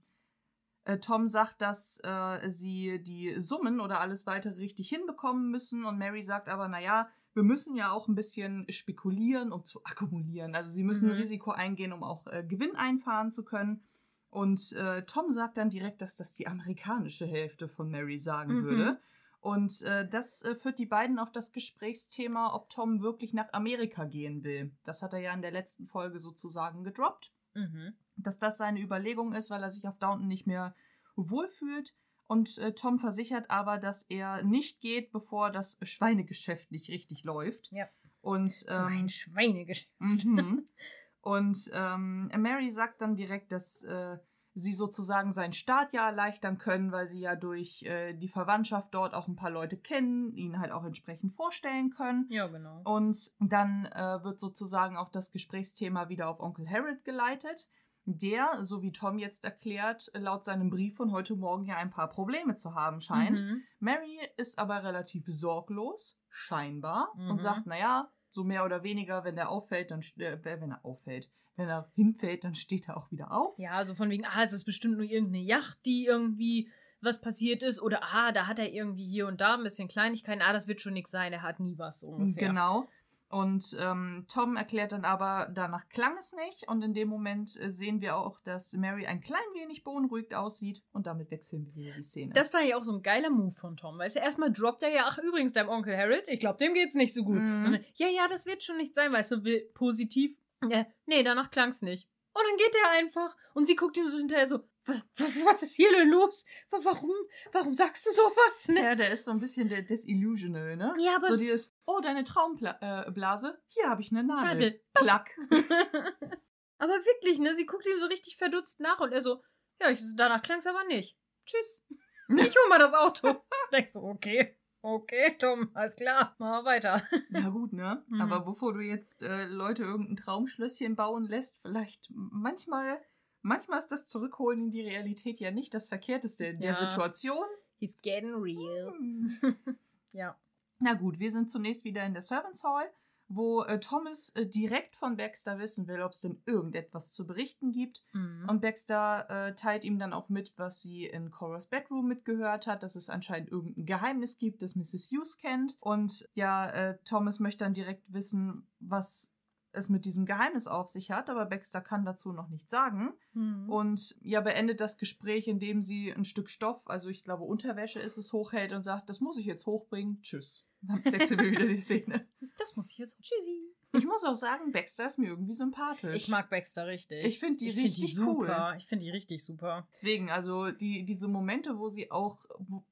äh, Tom sagt, dass äh, sie die Summen oder alles weitere richtig hinbekommen müssen und Mary sagt aber, naja, wir müssen ja auch ein bisschen spekulieren, um zu akkumulieren. Also sie müssen Mhm. Risiko eingehen, um auch äh, Gewinn einfahren zu können. Und äh, Tom sagt dann direkt, dass das die amerikanische Hälfte von Mary sagen Mhm. würde. Und äh, das äh, führt die beiden auf das Gesprächsthema, ob Tom wirklich nach Amerika gehen will. Das hat er ja in der letzten Folge sozusagen gedroppt. Mhm. dass das seine Überlegung ist, weil er sich auf Downton nicht mehr wohlfühlt. Und äh, Tom versichert aber, dass er nicht geht, bevor das Schweinegeschäft nicht richtig läuft. Ja. Und, So ein ähm, Schweinegeschäft. mhm. Und ähm, Mary sagt dann direkt, dass äh, sie sozusagen seinen Start ja erleichtern können, weil sie ja durch äh, die Verwandtschaft dort auch ein paar Leute kennen, ihn halt auch entsprechend vorstellen können. Ja, genau. Und dann äh, wird sozusagen auch das Gesprächsthema wieder auf Onkel Harold geleitet, der, so wie Tom jetzt erklärt, laut seinem Brief von heute Morgen ja ein paar Probleme zu haben scheint. Mhm. Mary ist aber relativ sorglos, scheinbar, Mhm. und sagt, naja, so mehr oder weniger, wenn der auffällt, dann äh, wenn er auffällt, wenn er hinfällt, dann steht er auch wieder auf. Ja, so von wegen, ah, es ist bestimmt nur irgendeine Yacht, die irgendwie was passiert ist. Oder ah, da hat er irgendwie hier und da ein bisschen Kleinigkeiten. Ah, das wird schon nichts sein, er hat nie was so ungefähr. Genau. Und ähm, Tom erklärt dann aber, danach klang es nicht. Und in dem Moment äh, sehen wir auch, dass Mary ein klein wenig beunruhigt aussieht. Und damit wechseln wir wieder die Szene. Das fand ich auch so ein geiler Move von Tom. Weißt du, erstmal droppt er ja, ach übrigens, deinem Onkel Harold, ich glaube, dem geht's nicht so gut. Und dann, ja, ja, das wird schon nicht sein, weißt du, will positiv. Äh, nee, danach klang's nicht. Und dann geht er einfach und sie guckt ihm so hinterher so, was, was ist hier denn los? Wa- Warum, warum sagst du sowas? Ne? ja, der ist so ein bisschen der Desillusional, ne? Ja, aber- So dieses, oh, deine Traumblase, äh, hier habe ich eine Nadel. Nadel. Klack. aber wirklich, ne, sie guckt ihm so richtig verdutzt nach und er so, ja, ich, danach klang's aber nicht. Tschüss. Ich hol mal das Auto. Denkst so, okay. Okay, Tom, alles klar, machen wir weiter. Ja gut, ne? Mhm. Aber bevor du jetzt äh, Leute irgendein Traumschlösschen bauen lässt, vielleicht manchmal, manchmal ist das Zurückholen in die Realität ja nicht das Verkehrteste in der Ja. Situation. He's getting real. Hm. Ja. Na gut, wir sind zunächst wieder in der Servants Hall, wo äh, Thomas äh, direkt von Baxter wissen will, ob es denn irgendetwas zu berichten gibt. Mhm. Und Baxter äh, teilt ihm dann auch mit, was sie in Cora's Bedroom mitgehört hat, dass es anscheinend irgendein Geheimnis gibt, das Mrs. Hughes kennt. Und ja, äh, Thomas möchte dann direkt wissen, was es mit diesem Geheimnis auf sich hat, aber Baxter kann dazu noch nichts sagen. Mhm. Und ja, beendet das Gespräch, indem sie ein Stück Stoff, also ich glaube Unterwäsche ist es, hochhält und sagt, das muss ich jetzt hochbringen. Tschüss. Dann wechseln wir wieder die Szene. das muss ich jetzt. Tschüssi. Ich muss auch sagen, Baxter ist mir irgendwie sympathisch. Ich mag Baxter richtig. Ich finde die Ich find richtig super. cool. Ich finde die richtig super. Deswegen, also die, diese Momente, wo sie auch, wo,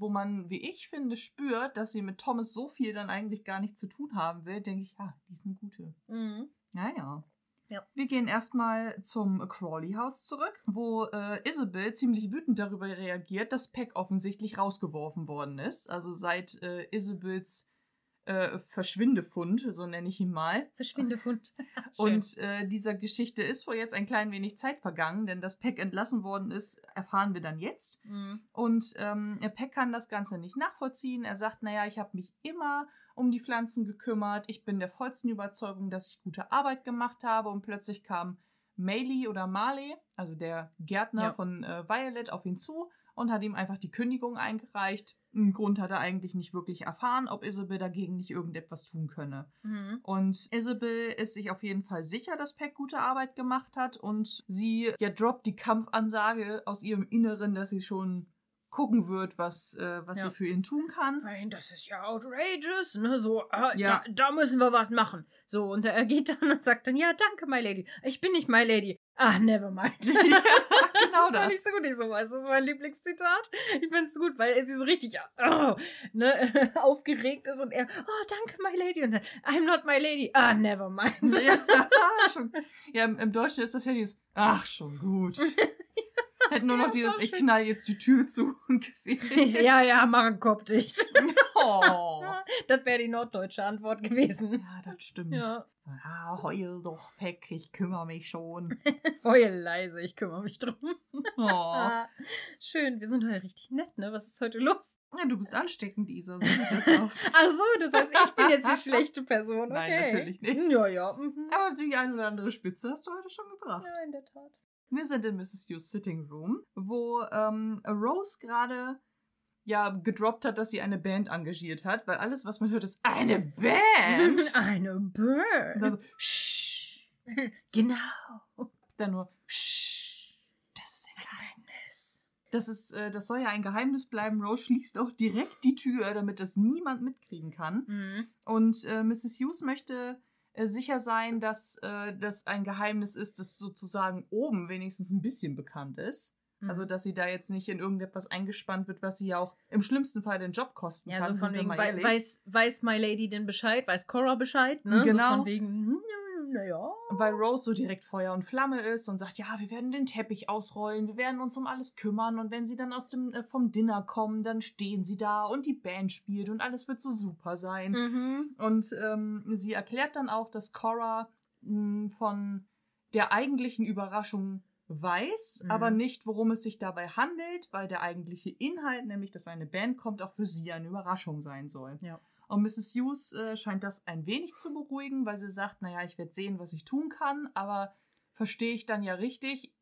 wo man, wie ich finde, spürt, dass sie mit Thomas so viel dann eigentlich gar nicht zu tun haben will, denke ich, ja, die ist eine gute. Mhm. Naja. Ja. Wir gehen erstmal zum Crawley-Haus zurück, wo äh, Isabel ziemlich wütend darüber reagiert, dass Peck offensichtlich rausgeworfen worden ist. Also seit äh, Isabels äh, Verschwindefund, so nenne ich ihn mal. Verschwindefund. Und äh, dieser Geschichte ist wohl jetzt ein klein wenig Zeit vergangen, denn dass Peck entlassen worden ist, erfahren wir dann jetzt. Mhm. Und ähm, Peck kann das Ganze nicht nachvollziehen. Er sagt, naja, ich habe mich immer um die Pflanzen gekümmert. Ich bin der vollsten Überzeugung, dass ich gute Arbeit gemacht habe. Und plötzlich kam Maylee oder Marley, also der Gärtner Ja. von äh, Violet, auf ihn zu und hat ihm einfach die Kündigung eingereicht. Einen Grund hat er eigentlich nicht wirklich erfahren, ob Isabel dagegen nicht irgendetwas tun könne. Mhm. Und Isabel ist sich auf jeden Fall sicher, dass Peck gute Arbeit gemacht hat und sie ja droppt die Kampfansage aus ihrem Inneren, dass sie schon gucken wird, was, äh, was Ja. sie für ihn tun kann. Weil das ist ja outrageous, ne? So, ah, Ja. da, da müssen wir was machen. So, und er geht dann und sagt dann, ja, danke, my lady. Ich bin nicht my lady. Ah, never mind. genau das. das. nicht so gut, ich so weiß. Das ist mein Lieblingszitat. Ich finde es gut, weil sie so richtig oh, ne, aufgeregt ist und er, oh, danke, my lady. Und dann, I'm not my lady. Ah, never mind. ja, schon. ja im, im Deutschen ist das ja dieses, ach, schon gut. Hätten nur Ja, noch dieses, ich knall jetzt die Tür zu und gefehlt. ja, ja, mach einen Kopf dicht. Oh. Das wäre die norddeutsche Antwort gewesen. Ja, das stimmt. Ja. Ah, heul doch, Peck, ich kümmere mich schon. Heul leise, ich kümmere mich drum. Oh. Schön, wir sind heute richtig nett, ne? Was ist heute los? Ja, du bist ansteckend, Isa, so sieht das aus. Ach so, das heißt, ich bin jetzt die schlechte Person. Okay. Nein, natürlich nicht. Ja, ja. Mhm. Aber die eine oder andere Spitze hast du heute schon gebracht. Ja, in der Tat. Wir sind in Mrs. Hughes Sitting Room, wo ähm, Rose gerade ja gedroppt hat, dass sie eine Band engagiert hat, weil alles, was man hört, ist eine Band. Eine Bird. Und dann so, Shh. genau. Dann nur, Shh. Das ist ein Geheimnis. Das ist, äh, das soll ja ein Geheimnis bleiben. Rose schließt auch direkt die Tür, damit das niemand mitkriegen kann. Mhm. Und äh, Mrs. Hughes möchte äh, sicher sein, dass äh, das ein Geheimnis ist, das sozusagen oben wenigstens ein bisschen bekannt ist. Mhm. Also, dass sie da jetzt nicht in irgendetwas eingespannt wird, was sie ja auch im schlimmsten Fall den Job kosten ja, kann. so von wegen, weiß, weiß My Lady denn Bescheid? Weiß Cora Bescheid? Ne? Genau. So von wegen, hm, naja. Weil Rose so direkt Feuer und Flamme ist und sagt, ja, wir werden den Teppich ausrollen, wir werden uns um alles kümmern und wenn sie dann aus dem äh, vom Dinner kommen, dann stehen sie da und die Band spielt und alles wird so super sein. Mhm. Und ähm, sie erklärt dann auch, dass Cora mh, von der eigentlichen Überraschung weiß, Mhm. aber nicht, worum es sich dabei handelt, weil der eigentliche Inhalt, nämlich dass eine Band kommt, auch für sie eine Überraschung sein soll. Ja. Und Mrs. Hughes äh, scheint das ein wenig zu beruhigen, weil sie sagt, naja, ich werde sehen, was ich tun kann, aber verstehe ich dann ja richtig,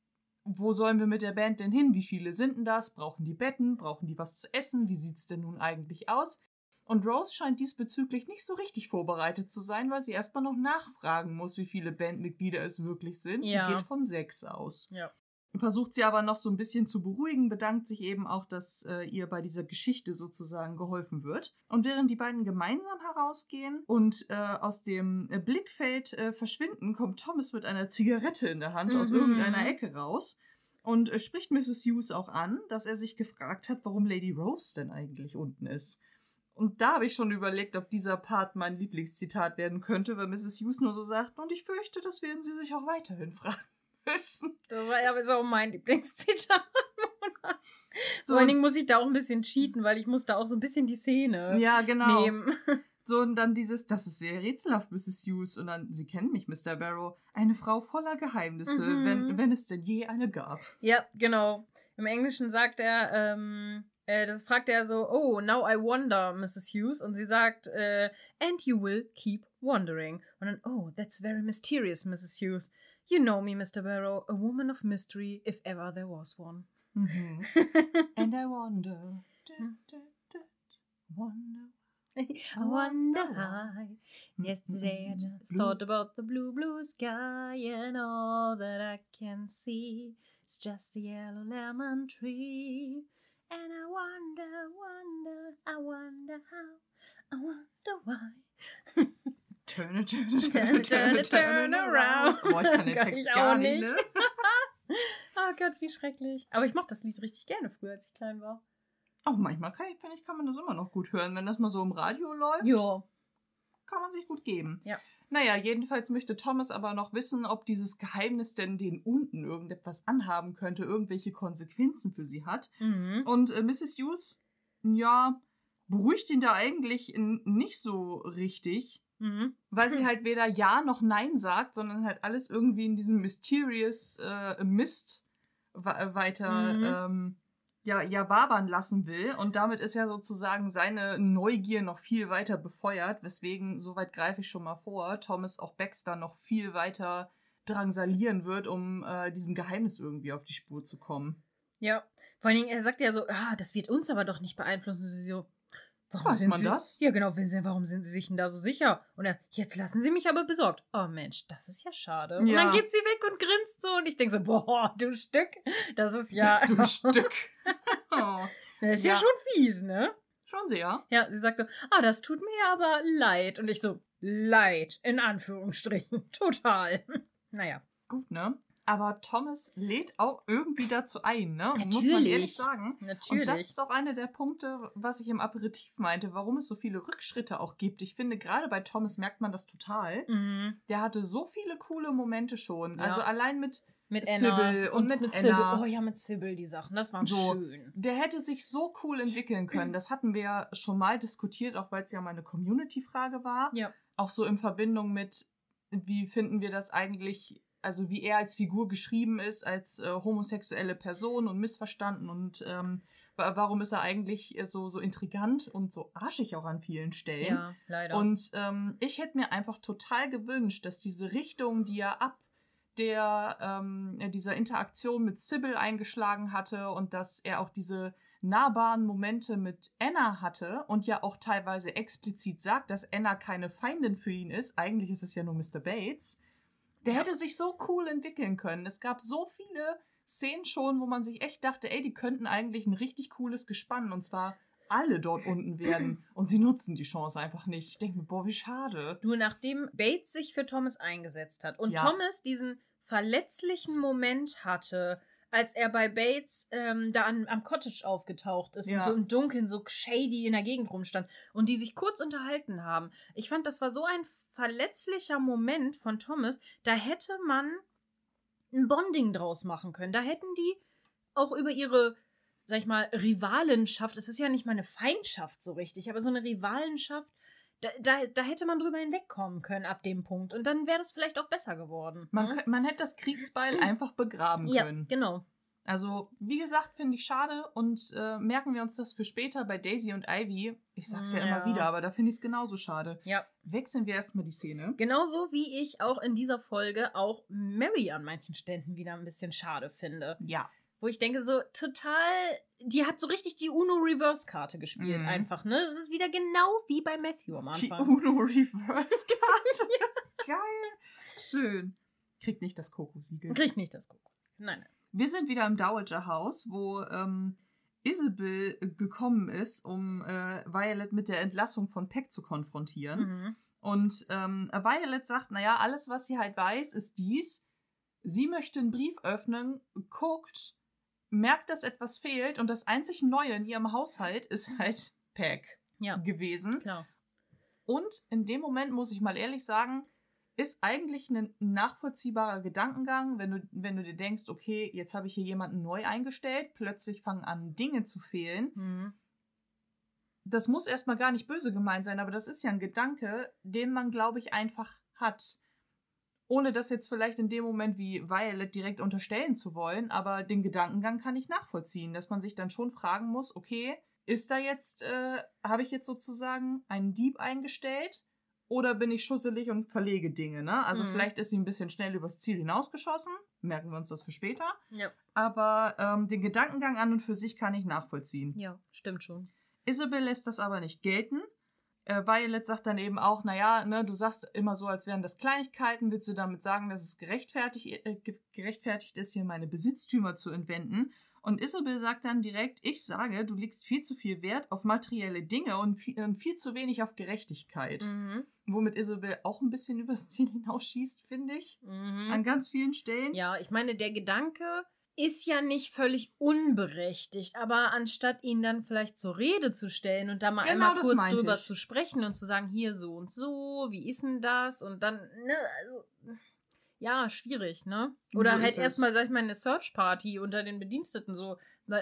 wo sollen wir mit der Band denn hin? Wie viele sind denn das? Brauchen die Betten? Brauchen die was zu essen? Wie sieht's denn nun eigentlich aus? Und Rose scheint diesbezüglich nicht so richtig vorbereitet zu sein, weil sie erstmal noch nachfragen muss, wie viele Bandmitglieder es wirklich sind. Ja. Sie geht von sechs aus Ja. Versucht sie aber noch so ein bisschen zu beruhigen, bedankt sich eben auch, dass äh, ihr bei dieser Geschichte sozusagen geholfen wird. Und während die beiden gemeinsam herausgehen und äh, aus dem äh, Blickfeld äh, verschwinden, kommt Thomas mit einer Zigarette in der Hand aus Mhm. irgendeiner Ecke raus und äh, spricht Mrs. Hughes auch an, dass er sich gefragt hat, warum Lady Rose denn eigentlich unten ist. Und da habe ich schon überlegt, ob dieser Part mein Lieblingszitat werden könnte, weil Mrs. Hughes nur so sagt, und ich fürchte, das werden sie sich auch weiterhin fragen müssen. Das war ja so mein Lieblingszitat. So, Vor allen Dingen muss ich da auch ein bisschen cheaten, weil ich muss da auch so ein bisschen die Szene ja, genau. nehmen. So, und dann dieses, das ist sehr rätselhaft, Mrs. Hughes. Und dann, Sie kennen mich, Mr. Barrow. Eine Frau voller Geheimnisse, Mhm. wenn, wenn es denn je eine gab. Ja, genau. Im Englischen sagt er, ähm, äh, das fragt er so, oh, now I wonder, Mrs. Hughes. Und sie sagt, äh, and you will keep wondering. Und dann, oh, that's very mysterious, Mrs. Hughes. You know me, Mr. Barrow, a woman of mystery, if ever there was one. Mhm. And I wonder. Da, da, da, wonder. I wonder why. Yesterday I just Blue. thought about the blue, blue sky, and all that I can see is just a yellow lemon tree. And I wonder, wonder, I wonder how, I wonder why. Turn it, turn Turn turn turn around. Boah, ich kann den Text ich gar auch nicht, nicht. ne? Oh Gott, wie schrecklich. Aber ich mochte das Lied richtig gerne früher, als ich klein war. Auch manchmal kann ich, finde ich, kann man das immer noch gut hören. Wenn das mal so im Radio läuft, Ja. kann man sich gut geben. Ja. Naja, jedenfalls möchte Thomas aber noch wissen, ob dieses Geheimnis denn den unten irgendetwas anhaben könnte, irgendwelche Konsequenzen für sie hat. Mhm. Und äh, Mrs. Hughes, ja, beruhigt ihn da eigentlich nicht so richtig, Mhm. weil sie Hm. halt weder Ja noch Nein sagt, sondern halt alles irgendwie in diesem mysterious äh, Mist äh, weiter Mhm. ähm, ja, ja wabern lassen will. Und damit ist ja sozusagen seine Neugier noch viel weiter befeuert, weswegen, soweit greife ich schon mal vor, Thomas auch Baxter noch viel weiter drangsalieren wird, um äh, diesem Geheimnis irgendwie auf die Spur zu kommen. Ja, vor allen Dingen, er sagt ja so, ah, das wird uns aber doch nicht beeinflussen. Und sie so, warum Weiß sind man sie, das? Ja, genau, warum sind sie sich denn da so sicher? Und er, jetzt lassen sie mich aber besorgt. Oh Mensch, das ist ja schade. Und Ja. dann geht sie weg und grinst so und ich denke so, boah, du Stück, das ist ja, Du Stück. oh, das ist ja. Ja. schon fies, ne? schon sehr. Ja, sie sagt so, ah, das tut mir aber leid. Und ich so, leid, in Anführungsstrichen, total. naja. Gut, ne? Aber Thomas lädt auch irgendwie dazu ein, ne? Muss man Natürlich. ehrlich sagen. Natürlich. Und das ist auch einer der Punkte, was ich im Aperitif meinte, warum es so viele Rückschritte auch gibt. Ich finde, gerade bei Thomas merkt man das total. mhm. Der hatte so viele coole Momente schon. Ja. Also allein mit, Mit Sybil Anna und mit Sybil. Anna. Oh ja, mit Sybil, die Sachen, das war So. schön. der hätte sich so cool entwickeln können. Das hatten wir ja schon mal diskutiert, auch weil es ja mal eine Community-Frage war. Ja. Auch so in Verbindung mit, wie finden wir das eigentlich, also wie er als Figur geschrieben ist, als äh, homosexuelle Person und missverstanden und ähm, wa- warum ist er eigentlich äh, so, so intrigant und so arschig auch an vielen Stellen. Ja, leider. Und ähm, ich hätte mir einfach total gewünscht, dass diese Richtung, die er ab der ähm, dieser Interaktion mit Sybil eingeschlagen hatte und dass er auch diese nahbaren Momente mit Anna hatte und ja auch teilweise explizit sagt, dass Anna keine Feindin für ihn ist. Eigentlich ist es ja nur Mr. Bates. Der Ja. hätte sich so cool entwickeln können. Es gab so viele Szenen schon, wo man sich echt dachte, ey, die könnten eigentlich ein richtig cooles Gespann und zwar alle dort unten werden. Und sie nutzen die Chance einfach nicht. Ich denke mir, boah, wie schade. Nur nachdem Bates sich für Thomas eingesetzt hat und Ja. Thomas diesen verletzlichen Moment hatte, als er bei Bates ähm, da an, am Cottage aufgetaucht ist Ja. und so im Dunkeln so shady in der Gegend rumstand und die sich kurz unterhalten haben. Ich fand, das war so ein verletzlicher Moment von Thomas. Da hätte man ein Bonding draus machen können. Da hätten die auch über ihre, sag ich mal, Rivalenschaft, es ist ja nicht mal eine Feindschaft so richtig, aber so eine Rivalenschaft, da, da, da hätte man drüber hinwegkommen können ab dem Punkt. Und dann wäre das vielleicht auch besser geworden. Man, kö- man hätte das Kriegsbeil einfach begraben Ja, können. genau. Also, wie gesagt, finde ich schade und äh, merken wir uns das für später bei Daisy und Ivy. Ich sag's ja, Ja. immer wieder, aber da finde ich es genauso schade. Ja. Wechseln wir erstmal die Szene. Genauso wie ich auch in dieser Folge auch Mary an manchen Ständen wieder ein bisschen schade finde. Ja. Wo ich denke, so total, die hat so richtig die Uno-Reverse-Karte gespielt, Mhm. einfach, ne? Es ist wieder genau wie bei Matthew am Die Anfang. Uno Reverse Karte. Geil. Schön. Kriegt nicht das Kokosiegel. Kriegt nicht das Guck. Nein, nein. Wir sind wieder im Dowager Haus, wo ähm, Isabel gekommen ist, um äh, Violet mit der Entlassung von Peck zu konfrontieren. Mhm. Und ähm, Violet sagt, naja, alles, was sie halt weiß, ist dies. Sie möchte einen Brief öffnen, guckt, merkt, dass etwas fehlt und das einzig Neue in ihrem Haushalt ist halt Peck Ja, gewesen. klar. Und in dem Moment, muss ich mal ehrlich sagen, ist eigentlich ein nachvollziehbarer Gedankengang, wenn du, wenn du dir denkst, okay, jetzt habe ich hier jemanden neu eingestellt, plötzlich fangen an, Dinge zu fehlen. Mhm. Das muss erstmal gar nicht böse gemeint sein, aber das ist ja ein Gedanke, den man, glaube ich, einfach hat. Ohne das jetzt vielleicht in dem Moment wie Violet direkt unterstellen zu wollen, aber den Gedankengang kann ich nachvollziehen, dass man sich dann schon fragen muss, okay, ist da jetzt, äh, habe ich jetzt sozusagen einen Dieb eingestellt oder bin ich schusselig und verlege Dinge, ne? Also Mhm. vielleicht ist sie ein bisschen schnell übers Ziel hinausgeschossen, merken wir uns das für später, Ja. aber ähm, den Gedankengang an und für sich kann ich nachvollziehen. ja, stimmt schon. Isabel lässt das aber nicht gelten. Äh, Violet sagt dann eben auch, naja, ne, du sagst immer so, als wären das Kleinigkeiten, willst du damit sagen, dass es gerechtfertigt, äh, ge- gerechtfertigt ist, hier meine Besitztümer zu entwenden? Und Isabel sagt dann direkt, ich sage, du legst viel zu viel Wert auf materielle Dinge und viel, und viel zu wenig auf Gerechtigkeit. Mhm. Womit Isabel auch ein bisschen übers Ziel hinausschießt, finde ich. Mhm. An ganz vielen Stellen. Ja, ich meine, der Gedanke ist ja nicht völlig unberechtigt, aber anstatt ihn dann vielleicht zur Rede zu stellen und da mal Genau, einmal kurz drüber ich. zu sprechen und zu sagen, hier so und so, wie ist denn das? Und dann, ne, also, ja, schwierig, ne? Oder So halt erstmal, sag ich mal, eine Search-Party unter den Bediensteten so,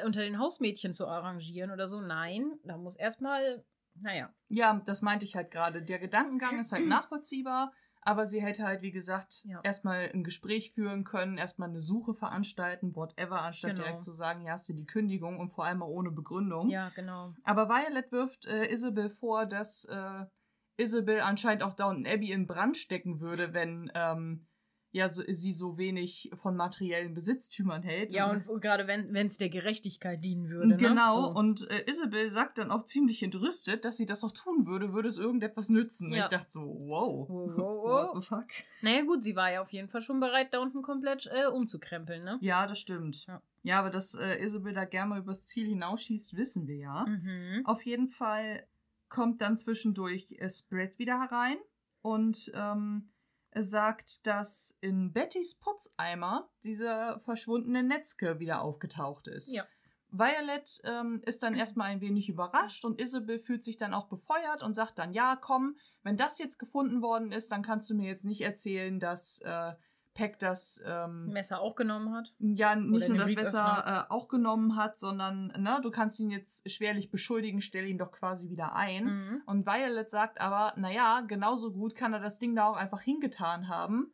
unter den Hausmädchen zu arrangieren oder so. Nein, da muss erstmal, naja. Ja, das meinte ich halt gerade. Der Gedankengang ist halt nachvollziehbar, aber sie hätte halt, wie gesagt, Ja. erstmal ein Gespräch führen können, erstmal eine Suche veranstalten, whatever, anstatt Genau. direkt zu sagen, hier hast du die Kündigung und vor allem auch ohne Begründung. Ja, genau. Aber Violet wirft äh, Isabel vor, dass äh, Isabel anscheinend auch Downton Abbey in Brand stecken würde, wenn ähm, ja, so, sie so wenig von materiellen Besitztümern hält. Ja, und gerade wenn es der Gerechtigkeit dienen würde. Ne? Genau, So. und äh, Isabel sagt dann auch ziemlich entrüstet, dass sie das auch tun würde, würde es irgendetwas nützen. Ja. Ich dachte so, wow. Wow, wow, What wow. the fuck? Naja, gut, sie war ja auf jeden Fall schon bereit, da unten komplett äh, umzukrempeln, ne? Ja, das stimmt. Ja. Ja, aber dass äh, Isabel da gerne mal übers Ziel hinausschießt, wissen wir ja. Mhm. Auf jeden Fall kommt dann zwischendurch äh, Spread wieder herein und ähm, sagt, dass in Bettys Putzeimer dieser verschwundene Netzke wieder aufgetaucht ist. Ja. Violet ähm, ist dann erstmal ein wenig überrascht und Isabel fühlt sich dann auch befeuert und sagt dann, ja, komm, wenn das jetzt gefunden worden ist, dann kannst du mir jetzt nicht erzählen, dass äh, Peck das ähm, Messer auch genommen hat. ja nicht nur das. Messer äh, auch genommen hat, sondern ne, du kannst ihn jetzt schwerlich beschuldigen, stell ihn doch quasi wieder ein. Mhm. Und Violet sagt aber, naja, genauso gut kann er das Ding da auch einfach hingetan haben,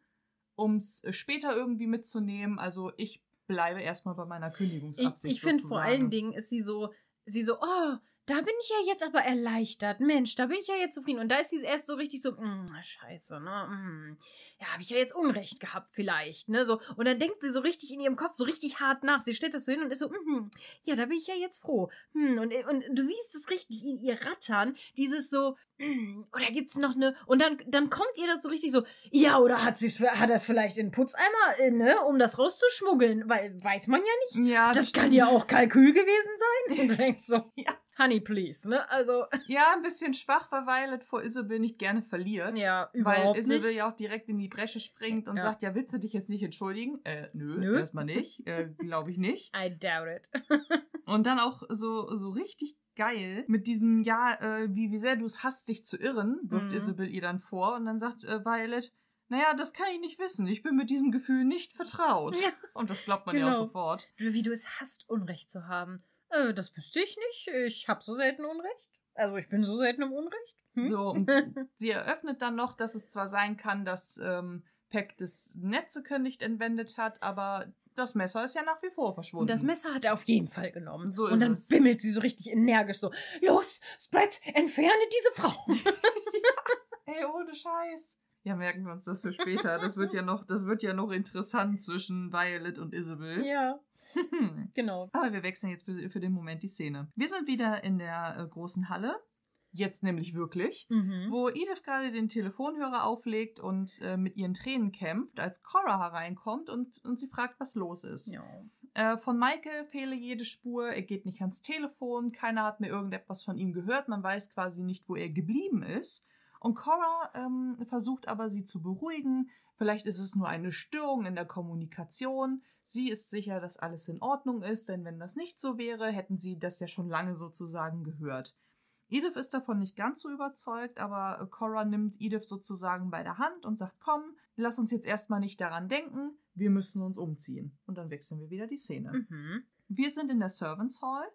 um es später irgendwie mitzunehmen. Also ich bleibe erstmal bei meiner Ich, Kündigungsabsicht. ich finde vor allen Dingen ist sie so, sie so, oh, da bin ich ja jetzt aber erleichtert. Mensch, da bin ich ja jetzt zufrieden. Und da ist sie erst so richtig so, mm, scheiße, ne? Mm, ja, habe ich ja jetzt Unrecht gehabt vielleicht, ne? So. Und dann denkt sie so richtig in ihrem Kopf so richtig hart nach. Sie stellt das so hin und ist so, mm, ja, da bin ich ja jetzt froh. Hm, und, und du siehst es richtig in ihr rattern, dieses so, mm, oder gibt's noch eine, und dann, dann kommt ihr das so richtig so, ja, oder hat sie hat das vielleicht in den Putzeimer, äh, ne, um das rauszuschmuggeln, weil weiß man ja nicht. Ja, Das kann ja auch Kalkül gewesen sein. Und du denkst so, Ja. Honey, please, ne? Also. Ja, ein bisschen schwach, weil Violet vor Isabel nicht gerne verliert. Ja, Weil überhaupt Isabel nicht. ja auch direkt in die Bresche springt und Ja. sagt, ja, willst du dich jetzt nicht entschuldigen? Äh, nö, Nö. erstmal nicht. Äh, Glaube ich nicht. I doubt it. Und dann auch so, so richtig geil mit diesem, ja, äh, wie, wie sehr du es hasst, dich zu irren, wirft Mhm. Isabel ihr dann vor. Und dann sagt äh, Violet, naja, das kann ich nicht wissen. Ich bin mit diesem Gefühl nicht vertraut. Ja. Und das glaubt man ja auch Genau. sofort. Wie du es hast, Unrecht zu haben. Äh, das wüsste ich nicht. Ich hab so selten Unrecht. Also ich bin so selten im Unrecht. Hm? So, und sie eröffnet dann noch, dass es zwar sein kann, dass ähm, Peck das Netzeke nicht entwendet hat, aber das Messer ist ja nach wie vor verschwunden. Und das Messer hat er auf jeden Fall genommen. So und dann es. bimmelt sie so richtig energisch so: Los, Spread, entferne diese Frau. Ey, ohne Scheiß. Ja, merken wir uns das für später. Das wird ja noch, das wird ja noch interessant zwischen Violet und Isabel. ja, genau. Aber wir wechseln jetzt für, für den Moment die Szene. Wir sind wieder in der äh, großen Halle. Jetzt nämlich wirklich. Mhm. Wo Edith gerade den Telefonhörer auflegt und äh, mit ihren Tränen kämpft, als Cora hereinkommt und, und sie fragt, was los ist. Ja. Äh, von Michael fehle jede Spur, er geht nicht ans Telefon, keiner hat mir irgendetwas von ihm gehört, man weiß quasi nicht, wo er geblieben ist. Und Cora ähm, versucht aber, sie zu beruhigen. Vielleicht ist es nur eine Störung in der Kommunikation. Sie ist sicher, dass alles in Ordnung ist, denn wenn das nicht so wäre, hätten sie das ja schon lange sozusagen gehört. Edith ist davon nicht ganz so überzeugt, aber Cora nimmt Edith sozusagen bei der Hand und sagt, komm, lass uns jetzt erstmal nicht daran denken, wir müssen uns umziehen. Und dann wechseln wir wieder die Szene. Mhm. Wir sind in der Servants Hall,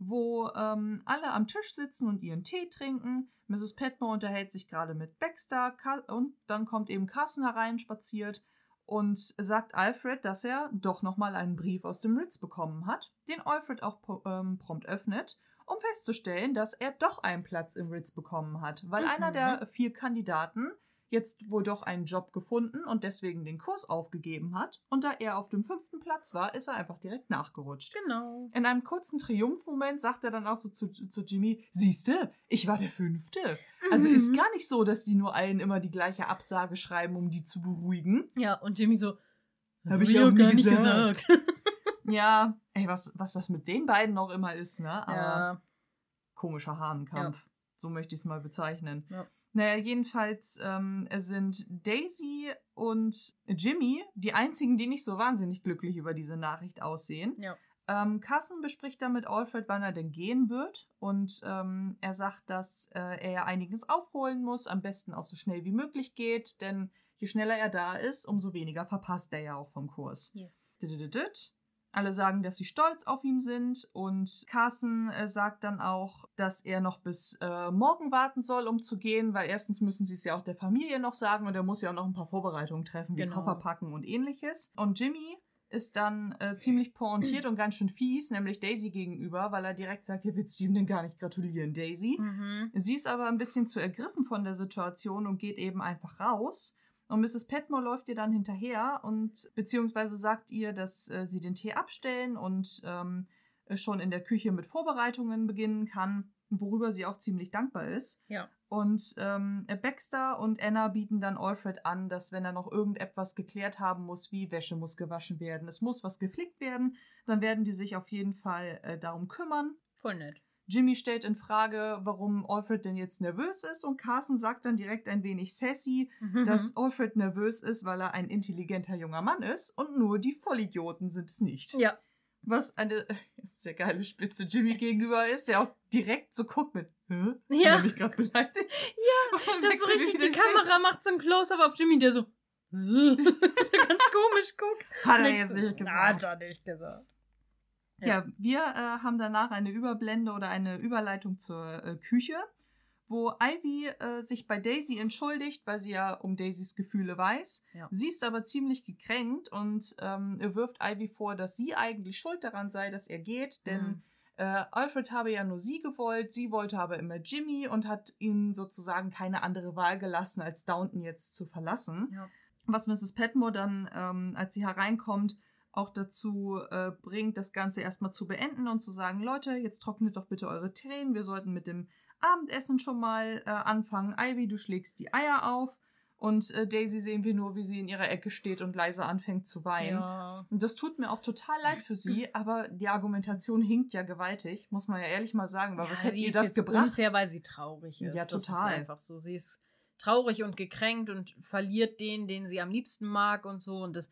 wo ähm, alle am Tisch sitzen und ihren Tee trinken. Mrs. Petmore unterhält sich gerade mit Baxter und dann kommt eben Carson hereinspaziert und sagt Alfred, dass er doch nochmal einen Brief aus dem Ritz bekommen hat, den Alfred auch ähm, prompt öffnet, um festzustellen, dass er doch einen Platz im Ritz bekommen hat, weil Mhm. einer der vier Kandidaten jetzt wohl doch einen Job gefunden und deswegen den Kurs aufgegeben hat. Und da er auf dem fünften Platz war, ist er einfach direkt nachgerutscht. Genau. In einem kurzen Triumphmoment sagt er dann auch so zu, zu Jimmy, siehste, ich war der Fünfte. Also Mhm. ist gar nicht so, dass die nur allen immer die gleiche Absage schreiben, um die zu beruhigen. Ja, und Jimmy so: das Hab ich auch gar nicht gesagt. gesagt. Ja, ey, was, was das mit den beiden noch immer ist, ne? Aber ja. komischer Hahnenkampf. So möchte ich es mal bezeichnen. Ja. Naja, jedenfalls ähm, sind Daisy und Jimmy die einzigen, die nicht so wahnsinnig glücklich über diese Nachricht aussehen. Ja. Ähm, Carson bespricht dann mit Alfred, wann er denn gehen wird. Und ähm, er sagt, dass äh, er ja einiges aufholen muss, am besten auch so schnell wie möglich geht, denn je schneller er da ist, umso weniger verpasst er ja auch vom Kurs. Yes. Alle sagen, dass sie stolz auf ihn sind und Carson äh, sagt dann auch, dass er noch bis äh, morgen warten soll, um zu gehen, weil erstens müssen sie es ja auch der Familie noch sagen und er muss ja auch noch ein paar Vorbereitungen treffen, wie Genau. Koffer packen und ähnliches. Und Jimmy ist dann äh, ziemlich pointiert und ganz schön fies, nämlich Daisy gegenüber, weil er direkt sagt, ja, willst du ihm denn gar nicht gratulieren, Daisy? Mhm. Sie ist aber ein bisschen zu ergriffen von der Situation und geht eben einfach raus. Und Mrs. Petmore läuft ihr dann hinterher und beziehungsweise sagt ihr, dass äh, sie den Tee abstellen und ähm, schon in der Küche mit Vorbereitungen beginnen kann, worüber sie auch ziemlich dankbar ist. Ja. Und ähm, Baxter und Anna bieten dann Alfred an, dass wenn er noch irgendetwas geklärt haben muss, wie Wäsche muss gewaschen werden, es muss was geflickt werden, dann werden die sich auf jeden Fall äh, darum kümmern. Voll nett. Jimmy stellt in Frage, warum Alfred denn jetzt nervös ist und Carson sagt dann direkt ein wenig sassy, Mhm. dass Alfred nervös ist, weil er ein intelligenter junger Mann ist und nur die Vollidioten sind es nicht. ja. Was eine sehr geile Spitze Jimmy gegenüber ist, der auch direkt so guckt mit, hä? Ja. Hat er mich gerade beleidigt? Ja, Das ist so richtig, die. Kamera macht so ein Close-Up auf Jimmy, der so. so ganz komisch guckt. Hat er jetzt nicht Hat gesagt. er nicht gesagt. Ja, wir äh, haben danach eine Überblende oder eine Überleitung zur äh, Küche, wo Ivy äh, sich bei Daisy entschuldigt, weil sie ja um Daisys Gefühle weiß. Ja. Sie ist aber ziemlich gekränkt und ähm, wirft Ivy vor, dass sie eigentlich schuld daran sei, dass er geht, denn Mhm. äh, Alfred habe ja nur sie gewollt, sie wollte aber immer Jimmy und hat ihn sozusagen keine andere Wahl gelassen, als Downton jetzt zu verlassen Ja. was Mrs. Petmore dann, ähm, als sie hereinkommt, auch dazu äh, bringt, das Ganze erstmal zu beenden und zu sagen, Leute, jetzt trocknet doch bitte eure Tränen, wir sollten mit dem Abendessen schon mal äh, anfangen. Ivy, du schlägst die Eier auf. Und äh, Daisy sehen wir nur, wie sie in ihrer Ecke steht und leise anfängt zu weinen. Ja. Und das tut mir auch total leid für sie, aber die Argumentation hinkt ja gewaltig, muss man ja ehrlich mal sagen, weil was hätte sie ihr das jetzt gebracht? unfair, weil sie traurig ist. Ja, Das ist total. einfach so. Sie ist traurig und gekränkt und verliert den, den sie am liebsten mag und so. Und das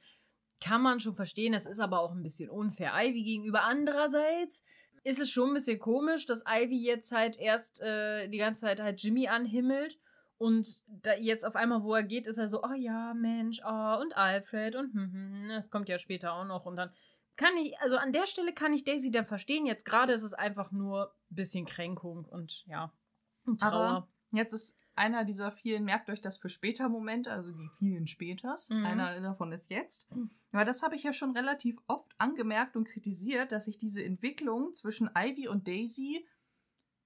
kann man schon verstehen. Das ist aber auch ein bisschen unfair Ivy gegenüber. Andererseits ist es schon ein bisschen komisch, dass Ivy jetzt halt erst äh, die ganze Zeit halt Jimmy anhimmelt. Und da jetzt auf einmal, wo er geht, ist er so, oh ja, Mensch, oh, und Alfred und hm, hm, hm, das kommt ja später auch noch. Und dann kann ich, also an der Stelle kann ich Daisy dann verstehen. Jetzt gerade ist es einfach nur ein bisschen Kränkung und ja, und Trauer. Aber jetzt ist einer dieser vielen, merkt euch das für später Momente, also die vielen Späters. Mhm. Einer davon ist jetzt. Aber das habe ich ja schon relativ oft angemerkt und kritisiert, dass ich diese Entwicklung zwischen Ivy und Daisy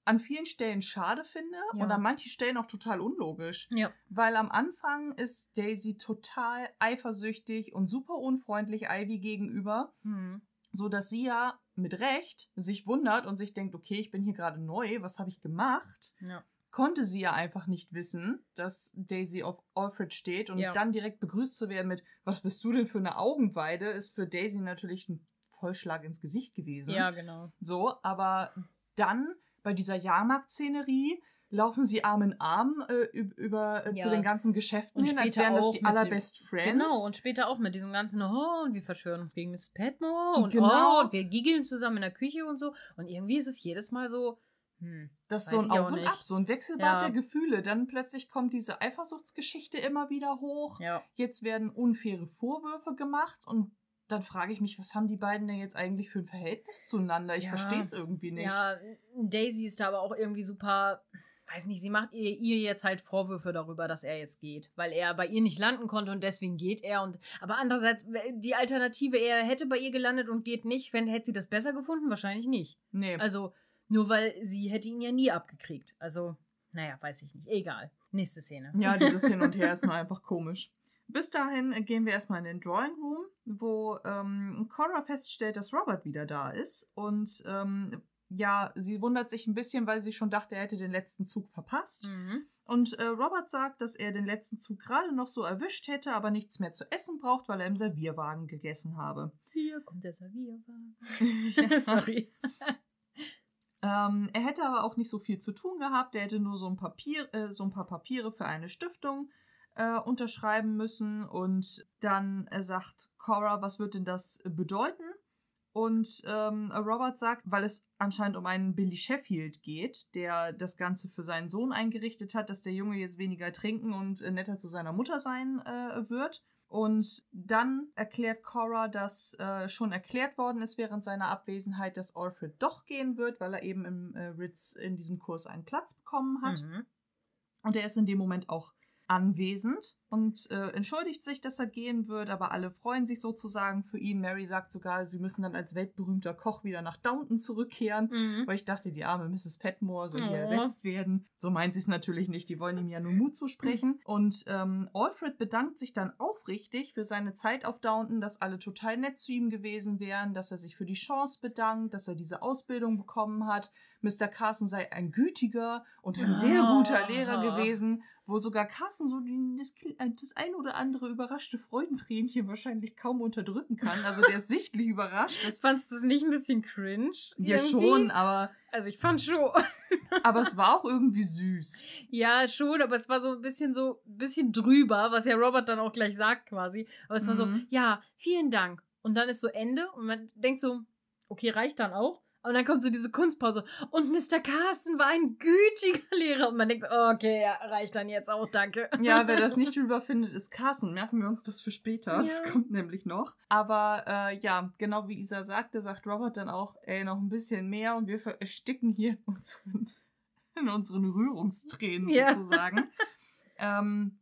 an vielen Stellen schade finde Ja. und an manchen Stellen auch total unlogisch. ja. Weil am Anfang ist Daisy total eifersüchtig und super unfreundlich Ivy gegenüber, Hm. so dass sie ja mit Recht sich wundert und sich denkt, okay, ich bin hier gerade neu, was habe ich gemacht? ja. Konnte sie ja einfach nicht wissen, dass Daisy auf Alfred steht und Ja. dann direkt begrüßt zu werden mit, was bist du denn für eine Augenweide, ist für Daisy natürlich ein Vollschlag ins Gesicht gewesen. Ja, genau. So, aber dann bei dieser Jahrmarktszenerie laufen sie Arm in Arm äh, üb- über äh, Ja. zu den ganzen Geschäften Und hin, als später wären das auch die mit dem- allerbest Friends. Genau, und später auch mit diesem ganzen, oh, und wir verschwören uns gegen Miss Petmore und Genau. oh, und wir giggeln zusammen in der Küche und so. Und irgendwie ist es jedes Mal so, hm, das ist so ein Auf und nicht. Ab, so ein Wechselbad Ja. der Gefühle. Dann plötzlich kommt diese Eifersuchtsgeschichte immer wieder hoch. ja. Jetzt werden unfaire Vorwürfe gemacht und dann frage ich mich, was haben die beiden denn jetzt eigentlich für ein Verhältnis zueinander? Ich Ja. verstehe es irgendwie nicht. Ja, Daisy ist da aber auch irgendwie super, weiß nicht, sie macht ihr, ihr jetzt halt Vorwürfe darüber, dass er jetzt geht, weil er bei ihr nicht landen konnte und deswegen geht er. Und aber andererseits die Alternative, er hätte bei ihr gelandet und geht nicht, wenn hätte sie das besser gefunden, wahrscheinlich nicht. Nee. Also nur weil sie hätte ihn ja nie abgekriegt. Also naja, weiß ich nicht. Egal. Nächste Szene. Ja, dieses Hin und Her ist nur einfach komisch. Bis dahin gehen wir erstmal in den Drawing Room, wo ähm, Cora feststellt, dass Robert wieder da ist. Und ähm, ja, sie wundert sich ein bisschen, weil sie schon dachte, er hätte den letzten Zug verpasst. Mhm. Und äh, Robert sagt, dass er den letzten Zug gerade noch so erwischt hätte, aber nichts mehr zu essen braucht, weil er im Servierwagen gegessen habe. Hier kommt der Servierwagen. Ja. Sorry. Ähm, er hätte aber auch nicht so viel zu tun gehabt. Er hätte nur so ein, Papier, äh, so ein paar Papiere für eine Stiftung äh, unterschreiben müssen. Und dann sagt Cora, was wird denn das bedeuten? Und ähm, Robert sagt, weil es anscheinend um einen Billy Sheffield geht, der das Ganze für seinen Sohn eingerichtet hat, dass der Junge jetzt weniger trinken und äh, netter zu seiner Mutter sein äh, wird. Und dann erklärt Cora, dass äh, schon erklärt worden ist während seiner Abwesenheit, dass Alfred doch gehen wird, weil er eben im äh, Ritz in diesem Kurs einen Platz bekommen hat. Mhm. Und er ist in dem Moment auch anwesend und äh, entschuldigt sich, dass er gehen wird, aber alle freuen sich sozusagen für ihn. Mary sagt sogar, sie müssen dann als weltberühmter Koch wieder nach Downton zurückkehren. Mhm. Weil ich dachte, die arme Mrs. Petmore soll hier Oh. ersetzt werden. So meint sie es natürlich nicht. Die wollen ihm ja nur Mut zusprechen. Und ähm, Alfred bedankt sich dann aufrichtig für seine Zeit auf Downton, dass alle total nett zu ihm gewesen wären, dass er sich für die Chance bedankt, dass er diese Ausbildung bekommen hat. Mr. Carson sei ein gütiger und ein sehr guter Lehrer Ah. gewesen, wo sogar Carson so das, das ein oder andere überraschte Freudentränchen wahrscheinlich kaum unterdrücken kann. Also der ist sichtlich überrascht. Das, Fandst du es nicht ein bisschen cringe? ja irgendwie? schon, aber Also ich fand schon. aber es war auch irgendwie süß. Ja, schon, aber es war so ein bisschen so, ein bisschen drüber, was ja Robert dann auch gleich sagt quasi. Aber es war so, Mhm. ja, vielen Dank. Und dann ist so Ende und man denkt so, okay, reicht dann auch. Und dann kommt so diese Kunstpause. Und Mr. Carson war ein gütiger Lehrer. Und man denkt, okay, ja, reicht dann jetzt auch, danke. Ja, wer das nicht drüber findet, ist Carson. Merken wir uns das für später. Das Ja. kommt nämlich noch. Aber äh, ja, genau wie Isa sagte, sagt Robert dann auch, ey, noch ein bisschen mehr und wir ersticken hier in unseren, in unseren Rührungstränen Ja. sozusagen. ähm,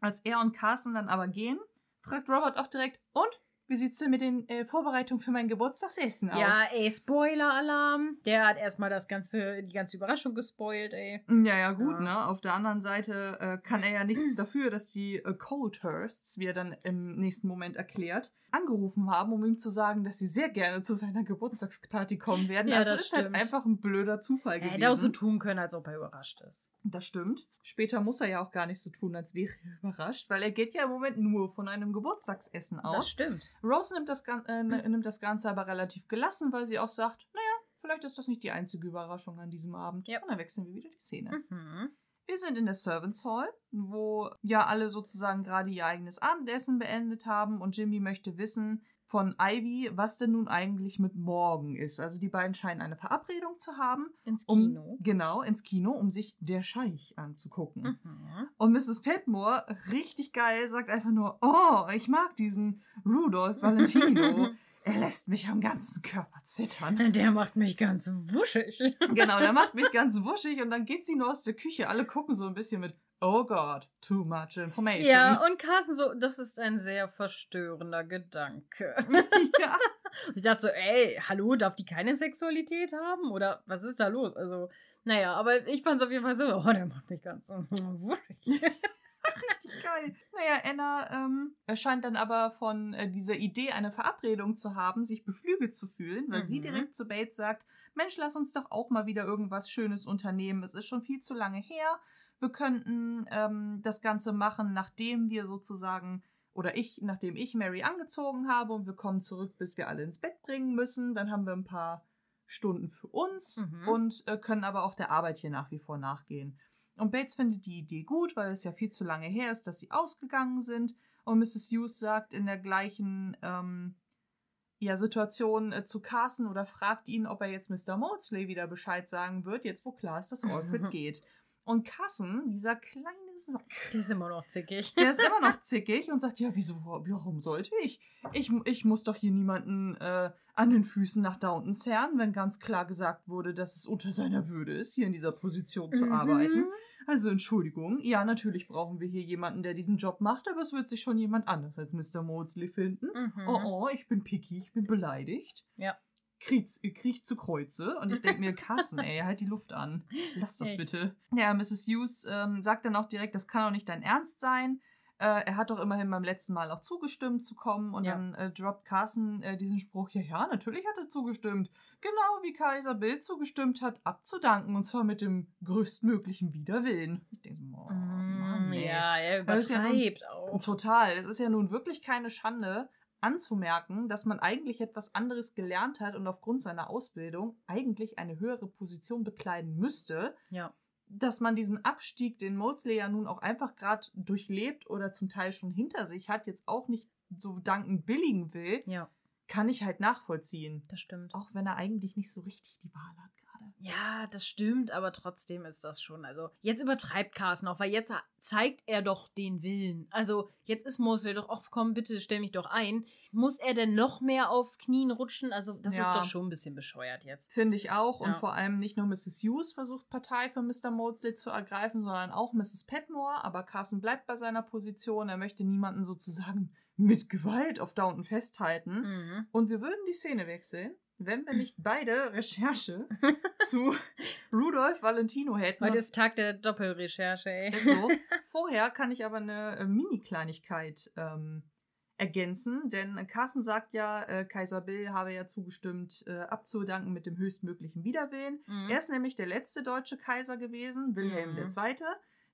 als er und Carson dann aber gehen, fragt Robert auch direkt, und? Wie sieht's denn mit den äh, Vorbereitungen für mein Geburtstagsessen aus? Ja, ey, Spoiler-Alarm. Der hat erstmal das ganze, die ganze Überraschung gespoilt, ey. Ja, ja, gut, Ja. ne? Auf der anderen Seite äh, kann er ja nichts dafür, dass die äh, Coldhursts, wie er dann im nächsten Moment erklärt, angerufen haben, um ihm zu sagen, dass sie sehr gerne zu seiner Geburtstagsparty kommen werden. Ja, also das ist halt stimmt. einfach ein blöder Zufall Er gewesen. hätte auch so tun können, als ob er überrascht ist. Das stimmt. Später muss er ja auch gar nicht so tun, als wäre er überrascht, weil er geht ja im Moment nur von einem Geburtstagsessen Das aus. stimmt. Rose nimmt das, Gan- äh, ne- nimmt das Ganze aber relativ gelassen, weil sie auch sagt, naja, vielleicht ist das nicht die einzige Überraschung an diesem Abend. Ja. Und dann wechseln wir wieder die Szene. Mhm. Wir sind in der Servants Hall, wo ja alle sozusagen gerade ihr eigenes Abendessen beendet haben und Jimmy möchte wissen von Ivy, was denn nun eigentlich mit morgen ist. Also die beiden scheinen eine Verabredung zu haben, Ins um Kino. genau ins Kino, um sich der Scheich anzugucken. Mhm. Und Mrs. Petmore, richtig geil, sagt einfach nur, oh, ich mag diesen Rudolph Valentino. er lässt mich am ganzen Körper zittern. Der macht mich ganz wuschig. Genau, der macht mich ganz wuschig und dann geht sie nur aus der Küche. Alle gucken so ein bisschen mit, oh Gott, too much information. Ja, und Carsten so, das ist ein sehr verstörender Gedanke. ja. Ich dachte so, ey, hallo, darf die keine Sexualität haben? Oder was ist da los? Also, naja, aber ich fand es auf jeden Fall so, oh, der macht mich ganz so wuschig. Richtig geil. Naja, Anna ähm, scheint dann aber von äh, dieser Idee, eine Verabredung zu haben, sich beflügelt zu fühlen, weil sie Mhm. direkt zu Bates sagt, Mensch, lass uns doch auch mal wieder irgendwas Schönes unternehmen. Es ist schon viel zu lange her. Wir könnten ähm, das Ganze machen, nachdem wir sozusagen, oder ich, nachdem ich Mary angezogen habe und wir kommen zurück, bis wir alle ins Bett bringen müssen. Dann haben wir ein paar Stunden für uns Mhm. und äh, können aber auch der Arbeit hier nach wie vor nachgehen. Und Bates findet die Idee gut, weil es ja viel zu lange her ist, dass sie ausgegangen sind. Und Mrs. Hughes sagt in der gleichen ähm, ja, Situation äh, zu Carson oder fragt ihn, ob er jetzt Mr. Maudsley wieder Bescheid sagen wird, jetzt wo klar ist, dass Alfred geht. Und Carson, dieser kleine Sack, Die ist immer noch zickig. der ist immer noch zickig und sagt, ja, wieso, warum sollte ich? Ich, ich muss doch hier niemanden äh, an den Füßen nach Downton zerren, wenn ganz klar gesagt wurde, dass es unter seiner Würde ist, hier in dieser Position zu Mhm. arbeiten. Also Entschuldigung, ja, natürlich brauchen wir hier jemanden, der diesen Job macht, aber es wird sich schon jemand anders als Mr. Maudsley finden. Mhm. Oh, oh, ich bin picky, ich bin beleidigt. Ja. Kriecht, kriecht zu Kreuze und ich denke mir, Kassen, ey, halt die Luft an. Lass das Echt? bitte. Ja, Mrs. Hughes ähm, sagt dann auch direkt, das kann doch nicht dein Ernst sein. Äh, er hat doch immerhin beim letzten Mal auch zugestimmt zu kommen und Ja. dann äh, droppt Carson äh, diesen Spruch, ja, ja, natürlich hat er zugestimmt. Genau wie Kaiser Bill zugestimmt hat, abzudanken und zwar mit dem größtmöglichen Widerwillen. Ich denke, oh, Mann, Mhm, ey. ja, er ist ja nun- übertreibt auch. Total. Es ist ja nun wirklich keine Schande anzumerken, dass man eigentlich etwas anderes gelernt hat und aufgrund seiner Ausbildung eigentlich eine höhere Position bekleiden müsste. Ja. Dass man diesen Abstieg, den Mosley ja nun auch einfach gerade durchlebt oder zum Teil schon hinter sich hat, jetzt auch nicht so dankend billigen will, Ja, kann ich halt nachvollziehen. das stimmt. Auch wenn er eigentlich nicht so richtig die Wahl hat gerade. Ja, das stimmt, aber trotzdem ist das schon. Also, jetzt übertreibt Carsten auch, weil jetzt zeigt er doch den Willen. Also, jetzt ist Mosley doch, ach komm, bitte stell mich doch ein. Muss er denn noch mehr auf Knien rutschen? Also, das Ja. ist doch schon ein bisschen bescheuert jetzt. Finde ich auch. Und Ja. vor allem nicht nur Mrs. Hughes versucht Partei für Mr. Mosley zu ergreifen, sondern auch Mrs. Petmore. Aber Carson bleibt bei seiner Position. Er möchte niemanden sozusagen mit Gewalt auf Downton festhalten. Mhm. Und wir würden die Szene wechseln, wenn wir nicht beide Recherche zu Rudolph Valentino hätten. Heute ist Tag der Doppelrecherche, ey. Ist so. Vorher kann ich aber eine äh, Mini-Kleinigkeit ähm, ergänzen, denn Carsten sagt ja, äh, Kaiser Bill habe ja zugestimmt, äh, abzudanken mit dem höchstmöglichen Widerwillen. Mhm. Er ist nämlich der letzte deutsche Kaiser gewesen, Wilhelm Mhm. II.,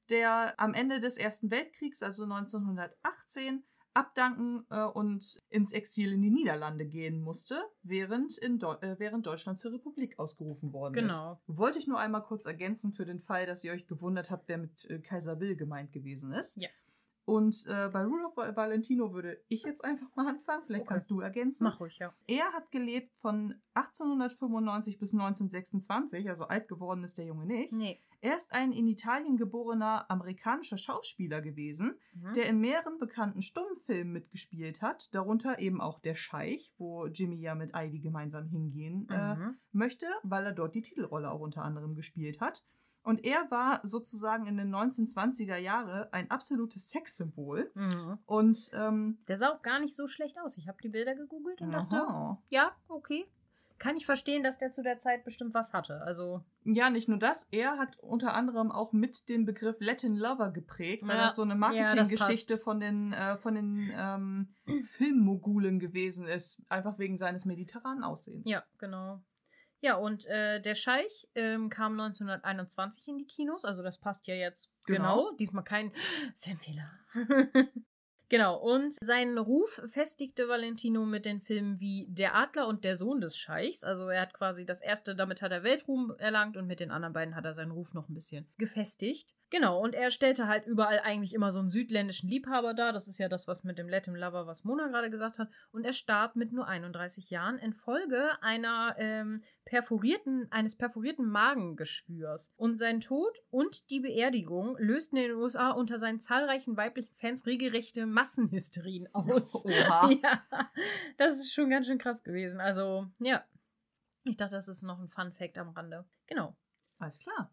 der am Ende des Ersten Weltkriegs, also 1918, abdanken äh, und ins Exil in die Niederlande gehen musste, während, in Deu äh, während Deutschland zur Republik ausgerufen worden Genau. ist. Wollte ich nur einmal kurz ergänzen für den Fall, dass ihr euch gewundert habt, wer mit äh, Kaiser Bill gemeint gewesen ist. Ja. Und äh, bei Rudolf Valentino würde ich jetzt einfach mal anfangen. Vielleicht Okay. kannst du ergänzen. Mach ruhig, ja. Er hat gelebt von 1895 bis 1926, also alt geworden ist der Junge nicht. Nee. Er ist ein in Italien geborener amerikanischer Schauspieler gewesen, Mhm. der in mehreren bekannten Stummfilmen mitgespielt hat, darunter eben auch Der Scheich, wo Jimmy ja mit Ivy gemeinsam hingehen äh, Mhm. möchte, weil er dort die Titelrolle auch unter anderem gespielt hat. Und er war sozusagen in den 1920er Jahren ein absolutes Sexsymbol. Mhm. Und ähm, Der sah auch gar nicht so schlecht aus. Ich habe die Bilder gegoogelt und dachte, aha. ja, okay. Kann ich verstehen, dass der zu der Zeit bestimmt was hatte. Also, ja, nicht nur das, er hat unter anderem auch mit den Begriff Latin Lover geprägt, weil Ja. das so eine Ja, Marketinggeschichte passt. von den, äh, von den ähm, Filmmogulen gewesen ist, einfach wegen seines mediterranen Aussehens. ja, genau. Ja, und äh, der Scheich ähm, kam 1921 in die Kinos, also das passt ja jetzt genau. Genau. Diesmal kein Filmfehler. genau, und seinen Ruf festigte Valentino mit den Filmen wie Der Adler und der Sohn des Scheichs. Also er hat quasi das erste, damit hat er Weltruhm erlangt und mit den anderen beiden hat er seinen Ruf noch ein bisschen gefestigt. Genau, und er stellte halt überall eigentlich immer so einen südländischen Liebhaber dar. Das ist ja das, was mit dem Latin Lover, was Mona gerade gesagt hat. Und er starb mit nur 31 Jahren infolge einer ähm, perforierten, eines perforierten Magengeschwürs. Und sein Tod und die Beerdigung lösten in den USA unter seinen zahlreichen weiblichen Fans regelrechte Massenhysterien aus. Oha. Ja, das ist schon ganz schön krass gewesen. Also, ja. Ich dachte, das ist noch ein Fun Fact am Rande. Genau. Alles klar.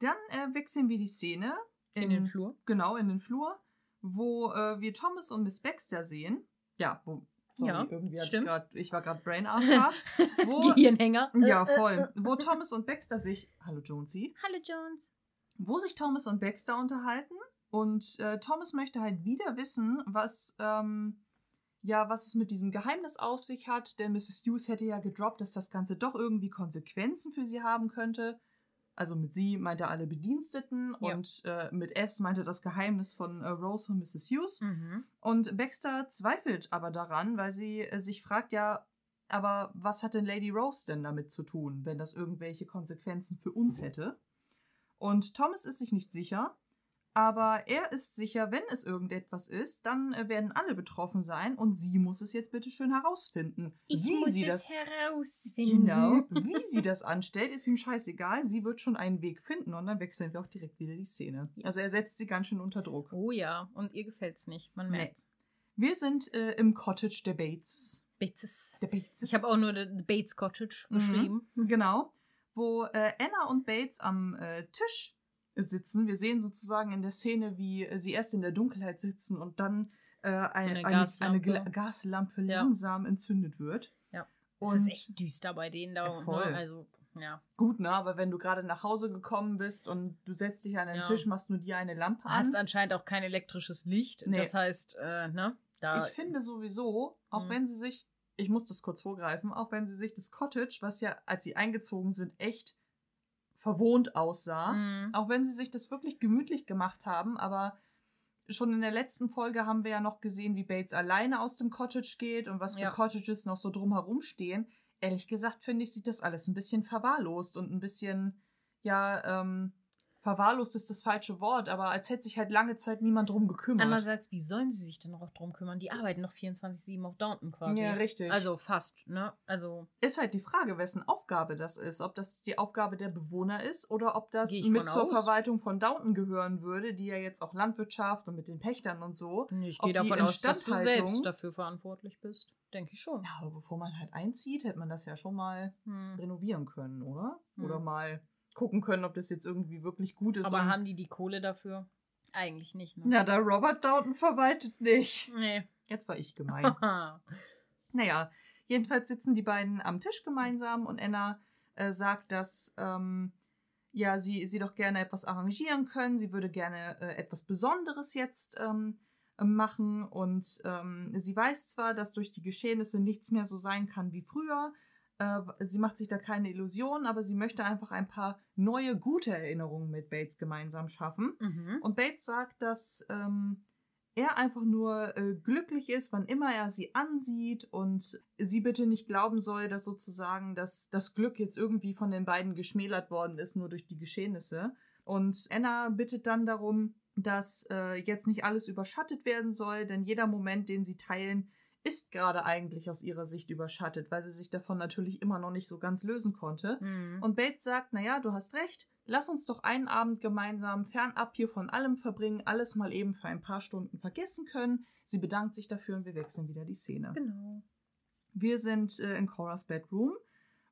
Dann äh, wechseln wir die Szene In, den Flur. Genau, in den Flur, wo äh, wir Thomas und Miss Baxter sehen. Ja, wo. Sorry, Ja, irgendwie hatte stimmt. ich grad, ich war gerade Brain wo, Gehirnhänger. ja, Äh, äh, voll. äh. Wo Thomas und Baxter sich. Hallo Jonesy. Hallo Jones. Wo sich Thomas und Baxter unterhalten. Und äh, Thomas möchte halt wieder wissen, was. Ähm, ja, was es mit diesem Geheimnis auf sich hat, denn Mrs. Hughes hätte ja gedroppt, dass das Ganze doch irgendwie Konsequenzen für sie haben könnte. Also mit sie meinte er alle Bediensteten Ja. und äh, mit S meinte das Geheimnis von äh, Rose und Mrs. Hughes. Mhm. Und Baxter zweifelt aber daran, weil sie äh, sich fragt, ja, aber was hat denn Lady Rose denn damit zu tun, wenn das irgendwelche Konsequenzen für uns hätte? Und Thomas ist sich nicht sicher, aber er ist sicher, wenn es irgendetwas ist, dann äh, werden alle betroffen sein und sie muss es jetzt bitte schön herausfinden. wie sie das herausfinden. Genau. Wie sie das anstellt, ist ihm scheißegal. Sie wird schon einen Weg finden und dann wechseln wir auch direkt wieder die Szene. Yes. Also er setzt sie ganz schön unter Druck. Oh ja, und ihr gefällt's nicht. Man Nee. merkt's. Wir sind äh, im Cottage der Bateses. Bates. Der Bateses. Ich habe auch nur The Bates Cottage Mhm. geschrieben. Genau. Wo äh, Anna und Bates am äh, Tisch sitzen. Wir sehen sozusagen in der Szene, wie äh, sie erst in der Dunkelheit sitzen und dann äh, ein, eine eine, Gaslampe. eine Gla Gaslampe Ja. langsam entzündet wird. Ja. Und es ist echt düster bei denen da. Ja, voll. Ne? Also, ja. gut, ne? Aber wenn du gerade nach Hause gekommen bist und du setzt dich an den Ja. Tisch, machst nur dir eine Lampe an. Hast anscheinend auch kein elektrisches Licht. Nee. Das heißt, äh, ne? Da, Ich finde sowieso, auch Mhm. wenn sie sich, ich muss das kurz vorgreifen, auch wenn sie sich das Cottage, was ja, als sie eingezogen sind, echt verwohnt aussah, Mhm. auch wenn sie sich das wirklich gemütlich gemacht haben, aber schon in der letzten Folge haben wir ja noch gesehen, wie Bates alleine aus dem Cottage geht und was für Ja. Cottages noch so drumherum stehen. Ehrlich gesagt, finde ich, sieht das alles ein bisschen verwahrlost und ein bisschen, ja, ähm, verwahrlost ist das falsche Wort, aber als hätte sich halt lange Zeit niemand drum gekümmert. Andererseits, wie sollen sie sich denn noch drum kümmern? Die arbeiten noch 24-7 auf Downton quasi. Ja, richtig. Also fast, ne? Also, ist halt die Frage, wessen Aufgabe das ist. Ob das die Aufgabe der Bewohner ist oder ob das mit zur aus. Verwaltung von Downton gehören würde, die ja jetzt auch Landwirtschaft und mit den Pächtern und so. ich gehe davon aus, dass du selbst dafür verantwortlich bist. Denke ich schon. Ja, aber bevor man halt einzieht, hätte man das ja schon mal Hm. renovieren können, oder? Hm. Oder mal gucken können, ob das jetzt irgendwie wirklich gut ist. Aber haben die die Kohle dafür? Eigentlich nicht, ne? ja, da Robert Downton verwaltet nicht. Nee. Jetzt war ich gemein. Naja, jedenfalls sitzen die beiden am Tisch gemeinsam und Anna äh, sagt, dass ähm, ja, sie, sie doch gerne etwas arrangieren können. Sie würde gerne äh, etwas Besonderes jetzt ähm, machen und ähm, sie weiß zwar, dass durch die Geschehnisse nichts mehr so sein kann wie früher. Äh, sie macht sich da keine Illusionen, aber sie möchte einfach ein paar neue, gute Erinnerungen mit Bates gemeinsam schaffen. mhm. Und Bates sagt, dass ähm, er einfach nur äh, glücklich ist, wann immer er sie ansieht und sie bitte nicht glauben soll, dass sozusagen das, das Glück jetzt irgendwie von den beiden geschmälert worden ist, nur durch die Geschehnisse. Und Anna bittet dann darum, dass äh, jetzt nicht alles überschattet werden soll, denn jeder Moment, den sie teilen, ist gerade eigentlich aus ihrer Sicht überschattet, weil sie sich davon natürlich immer noch nicht so ganz lösen konnte. Mhm. Und Bates sagt, naja, du hast recht, lass uns doch einen Abend gemeinsam fernab hier von allem verbringen, alles mal eben für ein paar Stunden vergessen können. Sie bedankt sich dafür und wir wechseln wieder die Szene. Genau. Wir sind äh, in Coras Bedroom,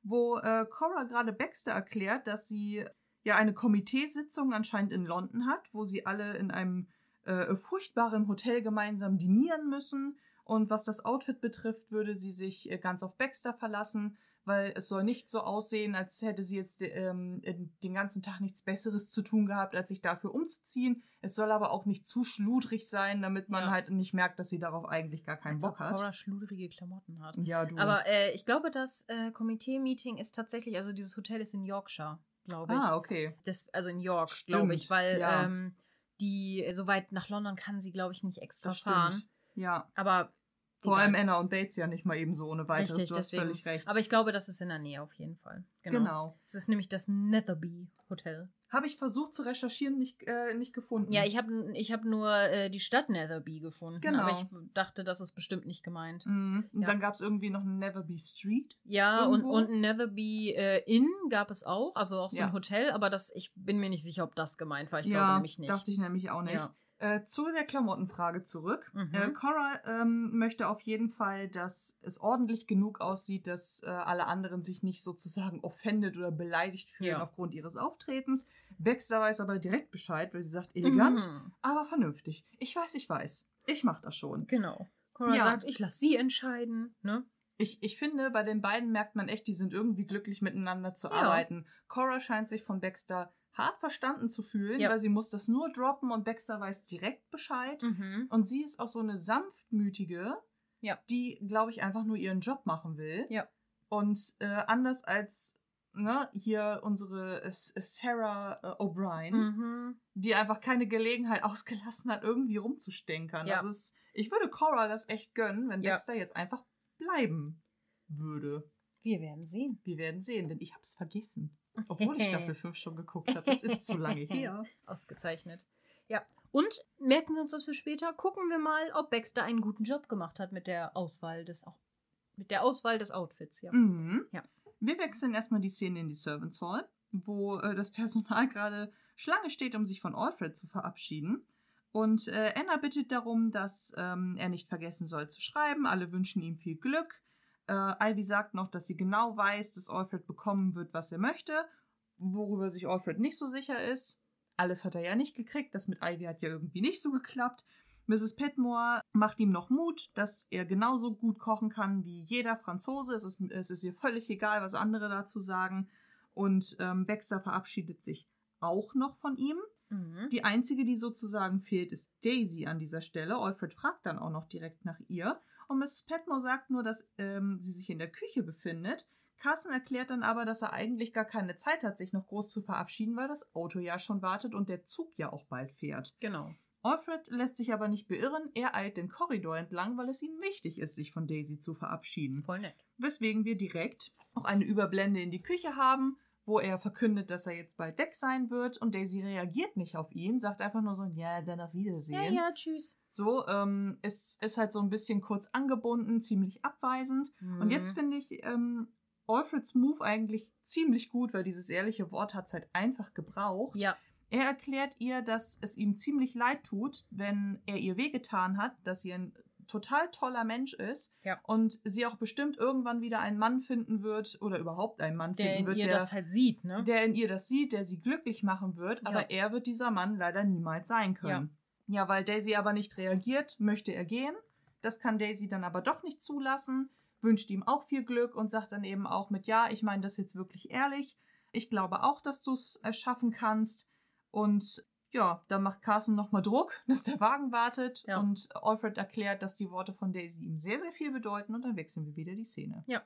wo äh, Cora gerade Baxter erklärt, dass sie ja eine Komiteesitzung anscheinend in London hat, wo sie alle in einem äh, furchtbaren Hotel gemeinsam dinieren müssen. Und was das Outfit betrifft, würde sie sich äh, ganz auf Baxter verlassen, weil es soll nicht so aussehen, als hätte sie jetzt ähm, den ganzen Tag nichts Besseres zu tun gehabt, als sich dafür umzuziehen. Es soll aber auch nicht zu schludrig sein, damit man Ja. halt nicht merkt, dass sie darauf eigentlich gar keinen Als Bock hat. Cora schludrige Klamotten hat. Ja, du. Aber äh, ich glaube, das äh, Komitee-Meeting ist tatsächlich, also dieses Hotel ist in Yorkshire, glaube ich. ah, okay. Das, also in York, glaube ich, weil ja. ähm, die, so weit nach London kann sie, glaube ich, nicht extra Das fahren. stimmt. Ja. Aber Vor egal. allem Anna und Bates ja nicht mal eben so ohne weiteres. Richtig, du hast deswegen. völlig recht. Aber ich glaube, das ist in der Nähe auf jeden Fall. Genau. genau. Es ist nämlich das Netherby Hotel. Habe ich versucht zu recherchieren, nicht, äh, nicht gefunden. Ja, ich habe ich hab nur äh, die Stadt Netherby gefunden. Genau. Aber ich dachte, das ist bestimmt nicht gemeint. Mhm. Und Ja. dann gab es irgendwie noch einen Neverby Street. Ja, und, Irgendwo? und ein Netherby äh, Inn gab es auch, also auch so Ja. ein Hotel, aber das, ich bin mir nicht sicher, ob das gemeint war. Ich glaube ja, nämlich nicht. dachte ich nämlich auch nicht. Ja. Äh, zu der Klamottenfrage zurück. Mhm. Äh, Cora ähm, möchte auf jeden Fall, dass es ordentlich genug aussieht, dass äh, alle anderen sich nicht sozusagen offended oder beleidigt fühlen Ja. aufgrund ihres Auftretens. Baxter weiß aber direkt Bescheid, weil sie sagt, elegant, Mhm. aber vernünftig. Ich weiß, ich weiß. Ich mach das schon. Genau. Cora Ja. sagt, ich lasse sie entscheiden. Ne? Ich, ich finde, bei den beiden merkt man echt, die sind irgendwie glücklich miteinander zu Ja. arbeiten. Cora scheint sich von Baxter hart verstanden zu fühlen, Ja. weil sie muss das nur droppen und Baxter weiß direkt Bescheid. Mhm. Und sie ist auch so eine sanftmütige, Ja. die, glaube ich, einfach nur ihren Job machen will. Ja. Und äh, anders als ne, hier unsere äh, Sarah äh, O'Brien, Mhm. die einfach keine Gelegenheit ausgelassen hat, irgendwie rumzustänkern. Ja. Also es, ich würde Cora das echt gönnen, wenn. Baxter jetzt einfach bleiben würde. Wir werden sehen. Wir werden sehen, denn ich habe es vergessen. Obwohl ich Staffel 5 schon geguckt habe. Es ist zu lange her. Ausgezeichnet. Ja. Und merken wir uns das für später. Gucken wir mal, ob Baxter einen guten Job gemacht hat mit der Auswahl des, mit der Auswahl des Outfits. Ja. Mhm. Ja. Wir wechseln erstmal die Szene in die Servants Hall, wo äh, das Personal gerade Schlange steht, um sich von Alfred zu verabschieden. Und äh, Anna bittet darum, dass ähm, er nicht vergessen soll zu schreiben. Alle wünschen ihm viel Glück. Äh, Ivy sagt noch, dass sie genau weiß, dass Alfred bekommen wird, was er möchte, worüber sich Alfred nicht so sicher ist. Alles hat er ja nicht gekriegt. Das mit Ivy hat ja irgendwie nicht so geklappt. Mrs. Petmore macht ihm noch Mut, dass er genauso gut kochen kann wie jeder Franzose. Es ist, es ist ihr völlig egal, was andere dazu sagen. Und ähm, Baxter verabschiedet sich auch noch von ihm. Mhm. Die einzige, die sozusagen fehlt, ist Daisy an dieser Stelle. Alfred fragt dann auch noch direkt nach ihr. Und Mrs. Petmore sagt nur, dass ähm, sie sich in der Küche befindet. Carson erklärt dann aber, dass er eigentlich gar keine Zeit hat, sich noch groß zu verabschieden, weil das Auto ja schon wartet und der Zug ja auch bald fährt. Genau. Alfred lässt sich aber nicht beirren, er eilt den Korridor entlang, weil es ihm wichtig ist, sich von Daisy zu verabschieden. Voll nett. Weswegen wir direkt auch eine Überblende in die Küche haben, wo er verkündet, dass er jetzt bald weg sein wird und Daisy reagiert nicht auf ihn, sagt einfach nur so, ja, dann auf Wiedersehen. Ja, ja, tschüss. So, ähm, ist, ist halt so ein bisschen kurz angebunden, ziemlich abweisend. Und Mhm. jetzt finde ich ähm, Alfreds Move eigentlich ziemlich gut, weil dieses ehrliche Wort hat es halt einfach gebraucht. Ja, Er erklärt ihr, dass es ihm ziemlich leid tut, wenn er ihr wehgetan hat, dass sie ein total toller Mensch ist Ja. und sie auch bestimmt irgendwann wieder einen Mann finden wird oder überhaupt einen Mann der finden in wird, ihr der, das halt sieht, ne? der in ihr das sieht, der sie glücklich machen wird, Ja. aber er wird dieser Mann leider niemals sein können. Ja. weil Daisy aber nicht reagiert, möchte er gehen. Das kann Daisy dann aber doch nicht zulassen, wünscht ihm auch viel Glück und sagt dann eben auch mit, ja, ich meine das jetzt wirklich ehrlich. Ich glaube auch, dass du es schaffen kannst. Und ja, dann macht Carson nochmal Druck, dass der Wagen wartet. Ja. Und Alfred erklärt, dass die Worte von Daisy ihm sehr, sehr viel bedeuten. Und dann wechseln wir wieder die Szene. Ja.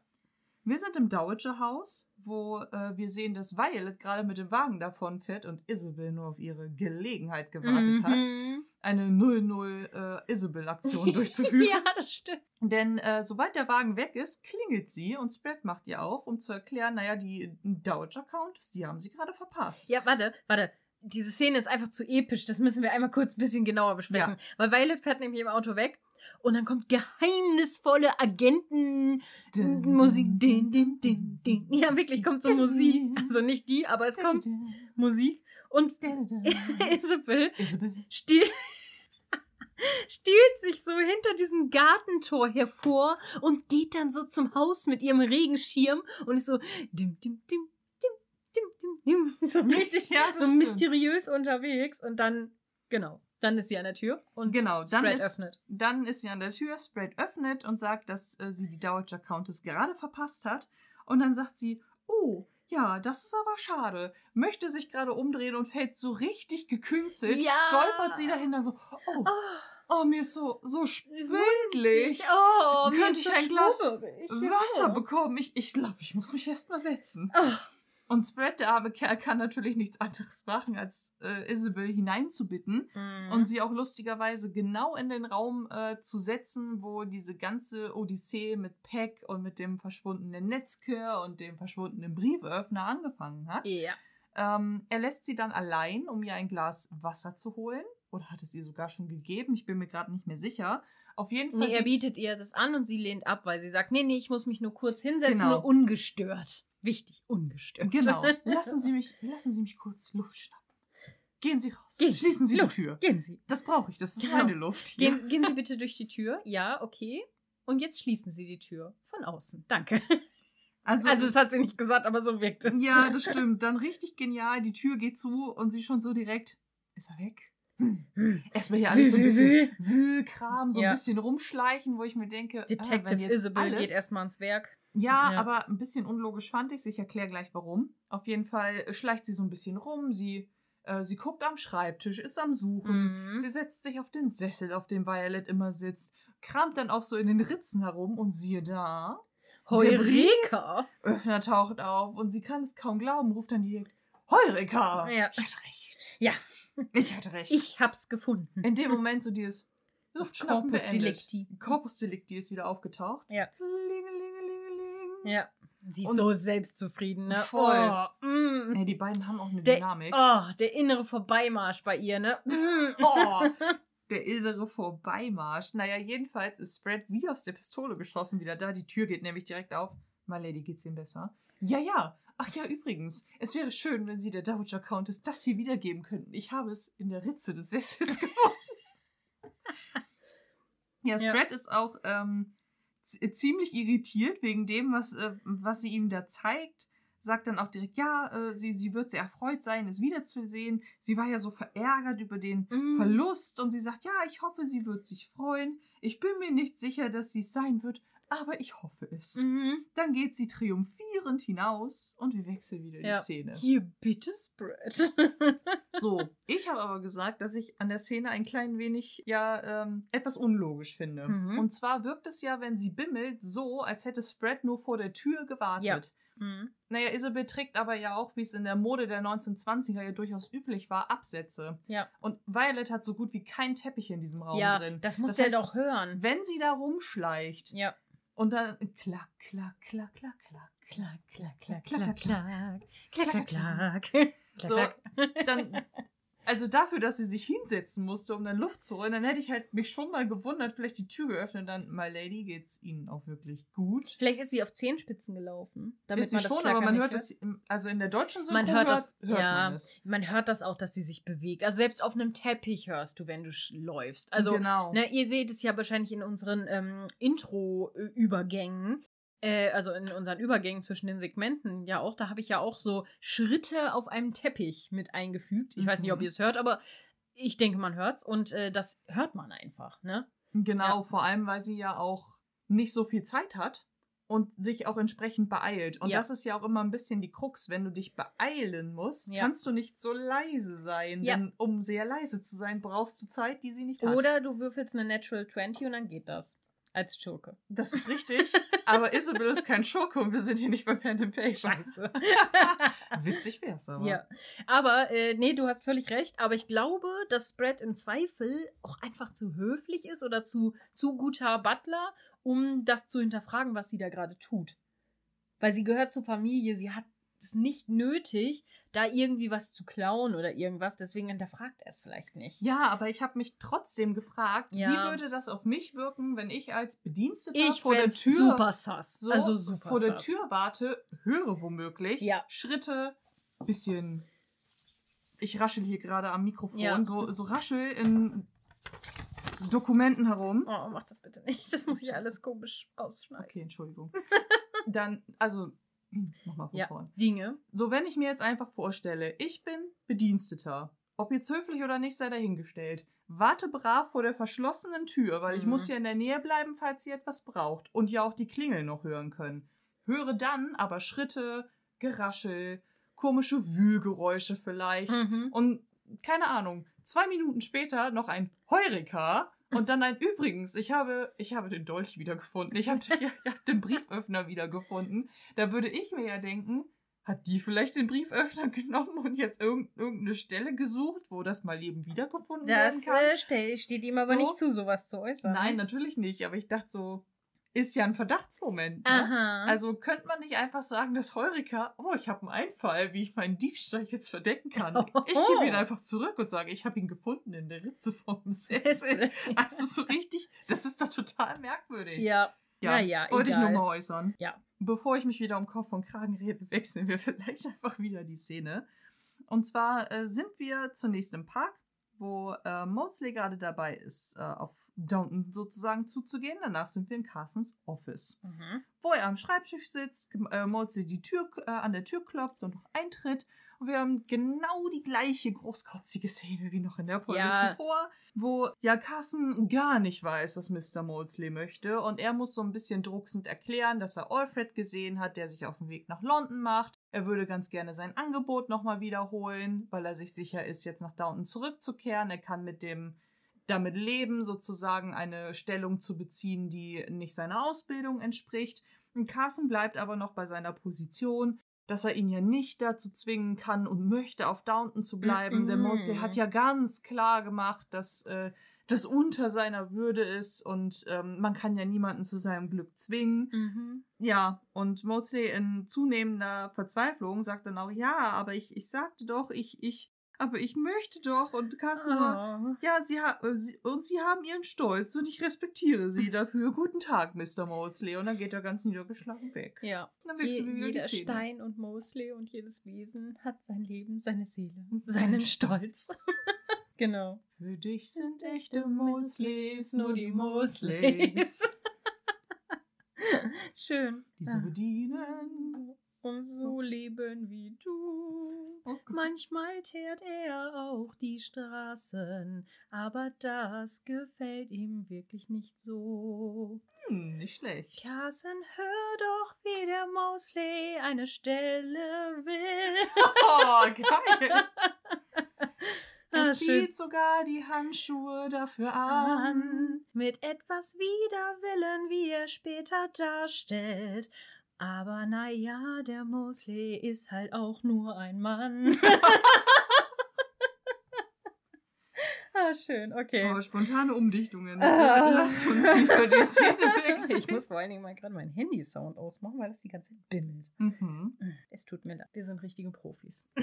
Wir sind im Dowager Haus, wo äh, wir sehen, dass Violet gerade mit dem Wagen davonfährt und Isabel nur auf ihre Gelegenheit gewartet hat, Mhm. eine 0-0 äh, Isabel-Aktion durchzuführen. ja, das stimmt. Denn äh, sobald der Wagen weg ist, klingelt sie und Spread macht ihr auf, um zu erklären, naja, die Dowager-Countess, die haben sie gerade verpasst. Ja, warte, warte. Diese Szene ist einfach zu episch. Das müssen wir einmal kurz ein bisschen genauer besprechen. Weil Violet fährt nämlich im Auto weg und dann kommt geheimnisvolle Agenten Musik. Din, din, din, din. Ja, wirklich kommt so Musik. Also nicht die, aber es kommt Musik. Und Isabel Isabel. stiehlt, stiehlt sich so hinter diesem Gartentor hervor und geht dann so zum Haus mit ihrem Regenschirm und ist so dim, dim, dim, dim, dim, so richtig Ja, so stimmt. mysteriös unterwegs und dann, genau, dann ist sie an der Tür und Genau, dann Spread ist- öffnet. Dann ist sie an der Tür, Spread öffnet und sagt, dass äh, sie die Dowager Countess gerade verpasst hat. Und dann sagt sie, oh, ja, das ist aber schade. Möchte sich gerade umdrehen und fällt so richtig gekünstelt, Ja. stolpert sie dahinter so, oh, oh, mir ist so, so schwindlig. Oh, Könnte ich so ein Glas. Wasser Ja. bekommen? Ich, ich glaube, ich muss mich erst mal setzen. Ah. Und Spread, der arme Kerl, kann natürlich nichts anderes machen, als äh, Isabel hineinzubitten Mhm. und sie auch lustigerweise genau in den Raum äh, zu setzen, wo diese ganze Odyssee mit Peck und mit dem verschwundenen Netzkör und dem verschwundenen Brieföffner angefangen hat. ja. Ähm, er lässt sie dann allein, um ihr ein Glas Wasser zu holen. Oder hat es ihr sogar schon gegeben? Ich bin mir gerade nicht mehr sicher. Auf jeden Fall. Nee, er bietet ihr das an und sie lehnt ab, weil sie sagt, nee, nee, ich muss mich nur kurz hinsetzen, Genau. nur ungestört. Wichtig, ungestört. Genau. Lassen Sie mich, lassen Sie mich kurz Luft schnappen. Gehen Sie raus. Gehen Schließen Sie los, die Tür. Gehen Sie. Das brauche ich. Das ist Genau. meine Luft hier. Gehen, gehen Sie bitte durch die Tür. Ja, okay. Und jetzt schließen Sie die Tür von außen. Danke. also, Also, das hat sie nicht gesagt, aber so wirkt es. ja, das stimmt. Dann richtig genial. Die Tür geht zu und sie schon so direkt. Ist er weg? Hm. Erstmal hier alles so ein bisschen wüh, Wühlkram, so Ja. ein bisschen rumschleichen, wo ich mir denke, ah, wenn Detective jetzt Isabel alles- geht erstmal ans Werk. Ja, Ja. aber ein bisschen unlogisch fand ich Ich erkläre gleich warum. Auf jeden Fall schleicht sie so ein bisschen rum. Sie, äh, sie guckt am Schreibtisch, ist am Suchen. Mhm. Sie setzt sich auf den Sessel, auf dem Violet immer sitzt, kramt dann auch so in den Ritzen herum und siehe da, Heureka! Öffner taucht auf und sie kann es kaum glauben, ruft dann direkt, Heureka! Ja. Ich hatte recht. Ja, Ich hatte recht. ich hab's gefunden. in dem Moment so dieses Luftschnappen Corpus beendet. Delicti. Corpus Delicti ist wieder aufgetaucht. Ja. Ja. Sie ist Und- so selbstzufrieden, ne? Voll. Oh, mm. Ey, die beiden haben auch eine Der, Dynamik. oh, der innere Vorbeimarsch bei ihr, ne? Mm. Oh, der innere Vorbeimarsch. Naja, jedenfalls ist Spread wie aus der Pistole geschossen wieder da. Die Tür geht nämlich direkt auf. My Lady, geht's ihm besser? Ja, ja. Ach ja, übrigens. Es wäre schön, wenn Sie der Dowager Countess das hier wiedergeben könnten. Ich habe es in der Ritze des Sessels gefunden. ja, Ja. Spread ist auch ähm, ziemlich irritiert wegen dem, was, äh, was sie ihm da zeigt. Sagt dann auch direkt, ja, äh, sie, sie wird sehr erfreut sein, es wiederzusehen. Sie war ja so verärgert über den Mm. Verlust und sie sagt, ja, ich hoffe, sie wird sich freuen. Ich bin mir nicht sicher, dass sie es sein wird, aber ich hoffe es. Mhm. Dann geht sie triumphierend hinaus und wir wechseln wieder Ja. die Szene. Hier, bitte, Spread. So, ich habe aber gesagt, dass ich an der Szene ein klein wenig, ja, ähm, etwas unlogisch finde. Mhm. Und zwar wirkt es ja, wenn sie bimmelt, so, als hätte Spread nur vor der Tür gewartet. Ja. Mhm. Naja, Isabel trägt aber ja auch, wie es in der Mode der 1920er ja durchaus üblich war, Absätze. Ja. Und Violet hat so gut wie keinen Teppich in diesem Raum ja, drin. das muss Das er doch hören. Wenn sie da rumschleicht Ja. Und dann klack, klack, klack, klack, klack, Klack, klack, klack, klack, klack, klack. Klack, klack, klack. Klack, So, klack. dann, also dafür, dass sie sich hinsetzen musste, um dann Luft zu holen, dann hätte ich halt mich schon mal gewundert, vielleicht die Tür geöffnet, dann, my lady, geht's ihnen auch wirklich gut. Vielleicht ist sie auf Zehenspitzen gelaufen, damit ist sie man das schon, Klackern aber man hört im- also in der deutschen Synchro Man hört das, hört ja, man es. man hört das auch, dass sie sich bewegt. Also selbst auf einem Teppich hörst du, wenn du läufst. Also, genau. ne, ihr seht es ja wahrscheinlich in unseren ähm, Intro-Übergängen, äh, also in unseren Übergängen zwischen den Segmenten ja auch. Da habe ich ja auch so Schritte auf einem Teppich mit eingefügt. Ich weiß nicht, ob Mhm. ihr es hört, aber ich denke, man hört's und äh, das hört man einfach, ne? Genau, Ja. vor allem, weil sie ja auch nicht so viel Zeit hat und sich auch entsprechend beeilt. Und Ja. das ist ja auch immer ein bisschen die Krux. Wenn du dich beeilen musst, Ja. kannst du nicht so leise sein. Ja. Denn um sehr leise zu sein, brauchst du Zeit, die sie nicht hat. Oder du würfelst eine Natural 20 und dann geht das. Als Schurke. Das ist richtig. aber Isabel ist kein Schurke und wir sind hier nicht bei Pen and Paper. Scheiße. Witzig wär's aber. Ja. Aber, äh, nee, du hast völlig recht. Aber ich glaube, dass Spread im Zweifel auch einfach zu höflich ist oder zu, zu guter Butler, um das zu hinterfragen, was sie da gerade tut. Weil sie gehört zur Familie, sie hat es nicht nötig, da irgendwie was zu klauen oder irgendwas. Deswegen hinterfragt er es vielleicht nicht. Ja, aber ich habe mich trotzdem gefragt, Ja. wie würde das auf mich wirken, wenn ich als Bediensteter Ich vor der Tür super sass. so also super vor der sass. Tür warte, höre womöglich Ja. Schritte, bisschen. Ich raschel hier gerade am Mikrofon, Ja. so, so raschel in Dokumenten herum. Oh, mach das bitte nicht. Das muss ich alles komisch ausschneiden. Okay, Entschuldigung. Dann, also, Nochmal von Ja, vorn. Dinge. So, wenn ich mir jetzt einfach vorstelle, ich bin Bediensteter. Ob jetzt höflich oder nicht, sei dahingestellt. Warte brav vor der verschlossenen Tür, weil ich Mhm. muss ja in der Nähe bleiben, falls sie etwas braucht. Und ja auch die Klingel noch hören können. Höre dann aber Schritte, Geraschel, komische Wühlgeräusche vielleicht. Mhm. Und keine Ahnung, zwei Minuten später noch ein Heureka und dann ein Übrigens, ich habe, ich habe den Dolch wiedergefunden. Ich habe, ich habe den Brieföffner wiedergefunden. Da würde ich mir ja denken, hat die vielleicht den Brieföffner genommen und jetzt irgend, irgendeine Stelle gesucht, wo das mal eben wiedergefunden Das werden kann? äh, stell, steht ihm aber So? nicht zu, sowas zu äußern. Nein, natürlich nicht. Aber ich dachte so, ist ja ein Verdachtsmoment. Ne? Also könnte man nicht einfach sagen, dass Heureka, oh, ich habe einen Einfall, wie ich meinen Diebstahl jetzt verdecken kann. Ich gebe ihn einfach zurück und sage, ich habe ihn gefunden in der Ritze vom Sessel. Also so richtig, das ist doch total merkwürdig. ja. Ja, ja, wollte ich nur mal äußern. Ja. Bevor ich mich wieder um Kopf und Kragen rede, wechseln wir vielleicht einfach wieder die Szene. Und zwar äh, sind wir zunächst im Park, wo äh, Mosley gerade dabei ist, äh, auf Downton sozusagen zuzugehen. Danach sind wir in Carsons Office Mhm. wo er am Schreibtisch sitzt, äh, Mosley die Tür, äh, an der Tür klopft und noch eintritt. Und wir haben genau die gleiche großkotzige Szene wie noch in der Folge Ja. zuvor, wo ja Carson gar nicht weiß, was Mr. Mosley möchte. Und er muss so ein bisschen drucksend erklären, dass er Alfred gesehen hat, der sich auf den Weg nach London macht. Er würde ganz gerne sein Angebot nochmal wiederholen, weil er sich sicher ist, jetzt nach Downton zurückzukehren. Er kann mit dem damit leben, sozusagen eine Stellung zu beziehen, die nicht seiner Ausbildung entspricht. Und Carson bleibt aber noch bei seiner Position, dass er ihn ja nicht dazu zwingen kann und möchte, auf Downton zu bleiben. Mhm. Denn Mosley hat ja ganz klar gemacht, dass äh, das unter seiner Würde ist und ähm, man kann ja niemanden zu seinem Glück zwingen. Mhm. Ja, und Mosley in zunehmender Verzweiflung sagt dann auch, ja, aber ich, ich sagte doch, ich, ich, aber ich möchte doch. Und Carson nur, Oh. ja, sie, ha äh, sie und sie haben ihren Stolz und ich respektiere sie dafür. Guten Tag, Mr. Mosley. Und dann geht er ganz niedergeschlagen weg. Ja. Dann Je, wieder jeder. Stein und Mosley und jedes Wesen hat sein Leben, seine Seele, Und seinen seinen Stolz. genau. Für dich sind echte Mosleys nur die Mosleys. Schön. die so bedienen. Und so leben wie du. Oh. Manchmal teert er auch die Straßen, aber das gefällt ihm wirklich nicht so. Hm, nicht schlecht. Carson, hör doch, wie der Mosley eine Stelle will. Oh, geil. Er Ah, schön. zieht sogar die Handschuhe dafür an. an. Mit etwas Widerwillen, wie er später darstellt. Aber naja, der Mosley ist halt auch nur ein Mann. ah, schön, okay. Oh, spontane Umdichtungen. Ah. Lass uns lieber die Szene wechseln. Ich muss vor allen Dingen mal gerade meinen Handy-Sound ausmachen, weil das die ganze Zeit bimmelt. Mhm. Es tut mir leid. Wir sind richtige Profis.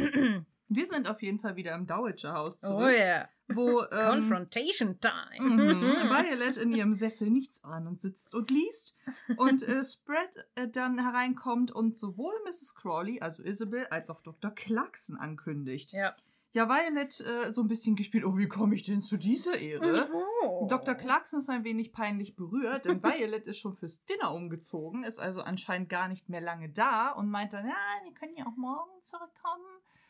Wir sind auf jeden Fall wieder im Dowager Haus oh zurück, yeah. wo ähm, Confrontation Time. Mhm. Violet in ihrem Sessel nichts ahnend sitzt und liest und äh, Spread äh, dann hereinkommt und sowohl Mrs. Crawley, also Isabel, als auch Dr. Clarkson ankündigt. ja. Ja, Violet äh, so ein bisschen gespielt, oh, wie komme ich denn zu dieser Ehre? Oh. Dr. Clarkson ist ein wenig peinlich berührt, denn Violet ist schon fürs Dinner umgezogen, ist also anscheinend gar nicht mehr lange da und meint dann, ja, wir können ja auch morgen zurückkommen.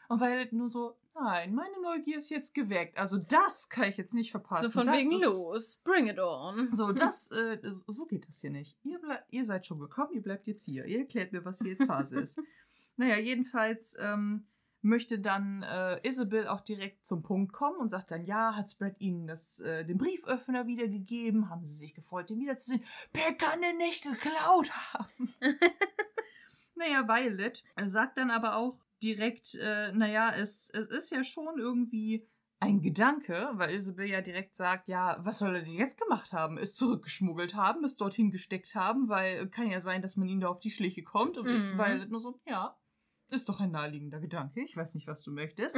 Und Violet nur so, nein, meine Neugier ist jetzt geweckt. Also das kann ich jetzt nicht verpassen. So von das wegen ist, los, bring it on. So, das, äh, so geht das hier nicht. Ihr, ihr seid schon gekommen, ihr bleibt jetzt hier. Ihr erklärt mir, was hier jetzt Phase ist. Naja, jedenfalls ähm, möchte dann äh, Isabel auch direkt zum Punkt kommen und sagt dann, ja, hat Spread Ihnen das, äh, den Brieföffner wiedergegeben? Haben Sie sich gefreut, den wiederzusehen? Wer kann den nicht geklaut haben? naja, Violet sagt dann aber auch direkt, äh, naja, es, es ist ja schon irgendwie ein Gedanke, weil Isabel ja direkt sagt, ja, was soll er denn jetzt gemacht haben? Es zurückgeschmuggelt haben, es dorthin gesteckt haben, weil kann ja sein, dass man ihn da auf die Schliche kommt. Und Mhm. Violet nur so, ja, ist doch ein naheliegender Gedanke. Ich weiß nicht, was du möchtest.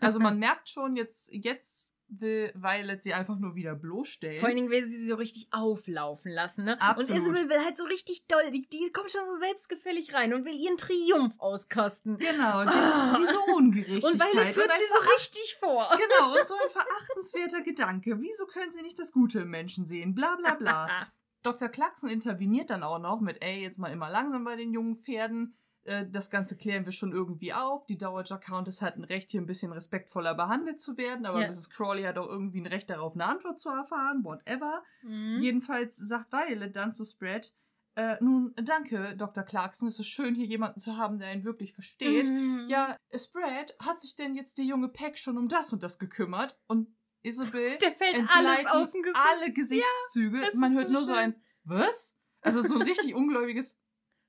Also man merkt schon, jetzt, jetzt will Violet sie einfach nur wieder bloßstellen. Vor allen Dingen will sie sie so richtig auflaufen lassen, ne? Absolut. Und Isabel will halt so richtig doll, die, die kommt schon so selbstgefällig rein und will ihren Triumph auskosten. Genau, Ah. diese, Ungerechtigkeit. Und Violet führt ein sie so richtig vor. Genau, und so ein verachtenswerter Gedanke. Wieso können sie nicht das Gute im Menschen sehen? Bla bla bla. Dr. Clarkson interveniert dann auch noch mit, ey, jetzt mal immer langsam bei den jungen Pferden. Äh, das Ganze klären wir schon irgendwie auf. Die Dowager Countess hat ein Recht, hier ein bisschen respektvoller behandelt zu werden, aber Ja. Mrs. Crawley hat auch irgendwie ein Recht darauf, eine Antwort zu erfahren, whatever. Mhm. Jedenfalls sagt Violet dann zu Spread, äh, nun, danke, Dr. Clarkson, es ist schön, hier jemanden zu haben, der ihn wirklich versteht. Mhm. Ja, Spread, hat sich denn jetzt der junge Peck schon um das und das gekümmert? Und Isabel Der fällt alles aus dem Gesicht. alle Gesichtszüge. es Man hört so nur so schön. ein Was? Also so ein richtig ungläubiges?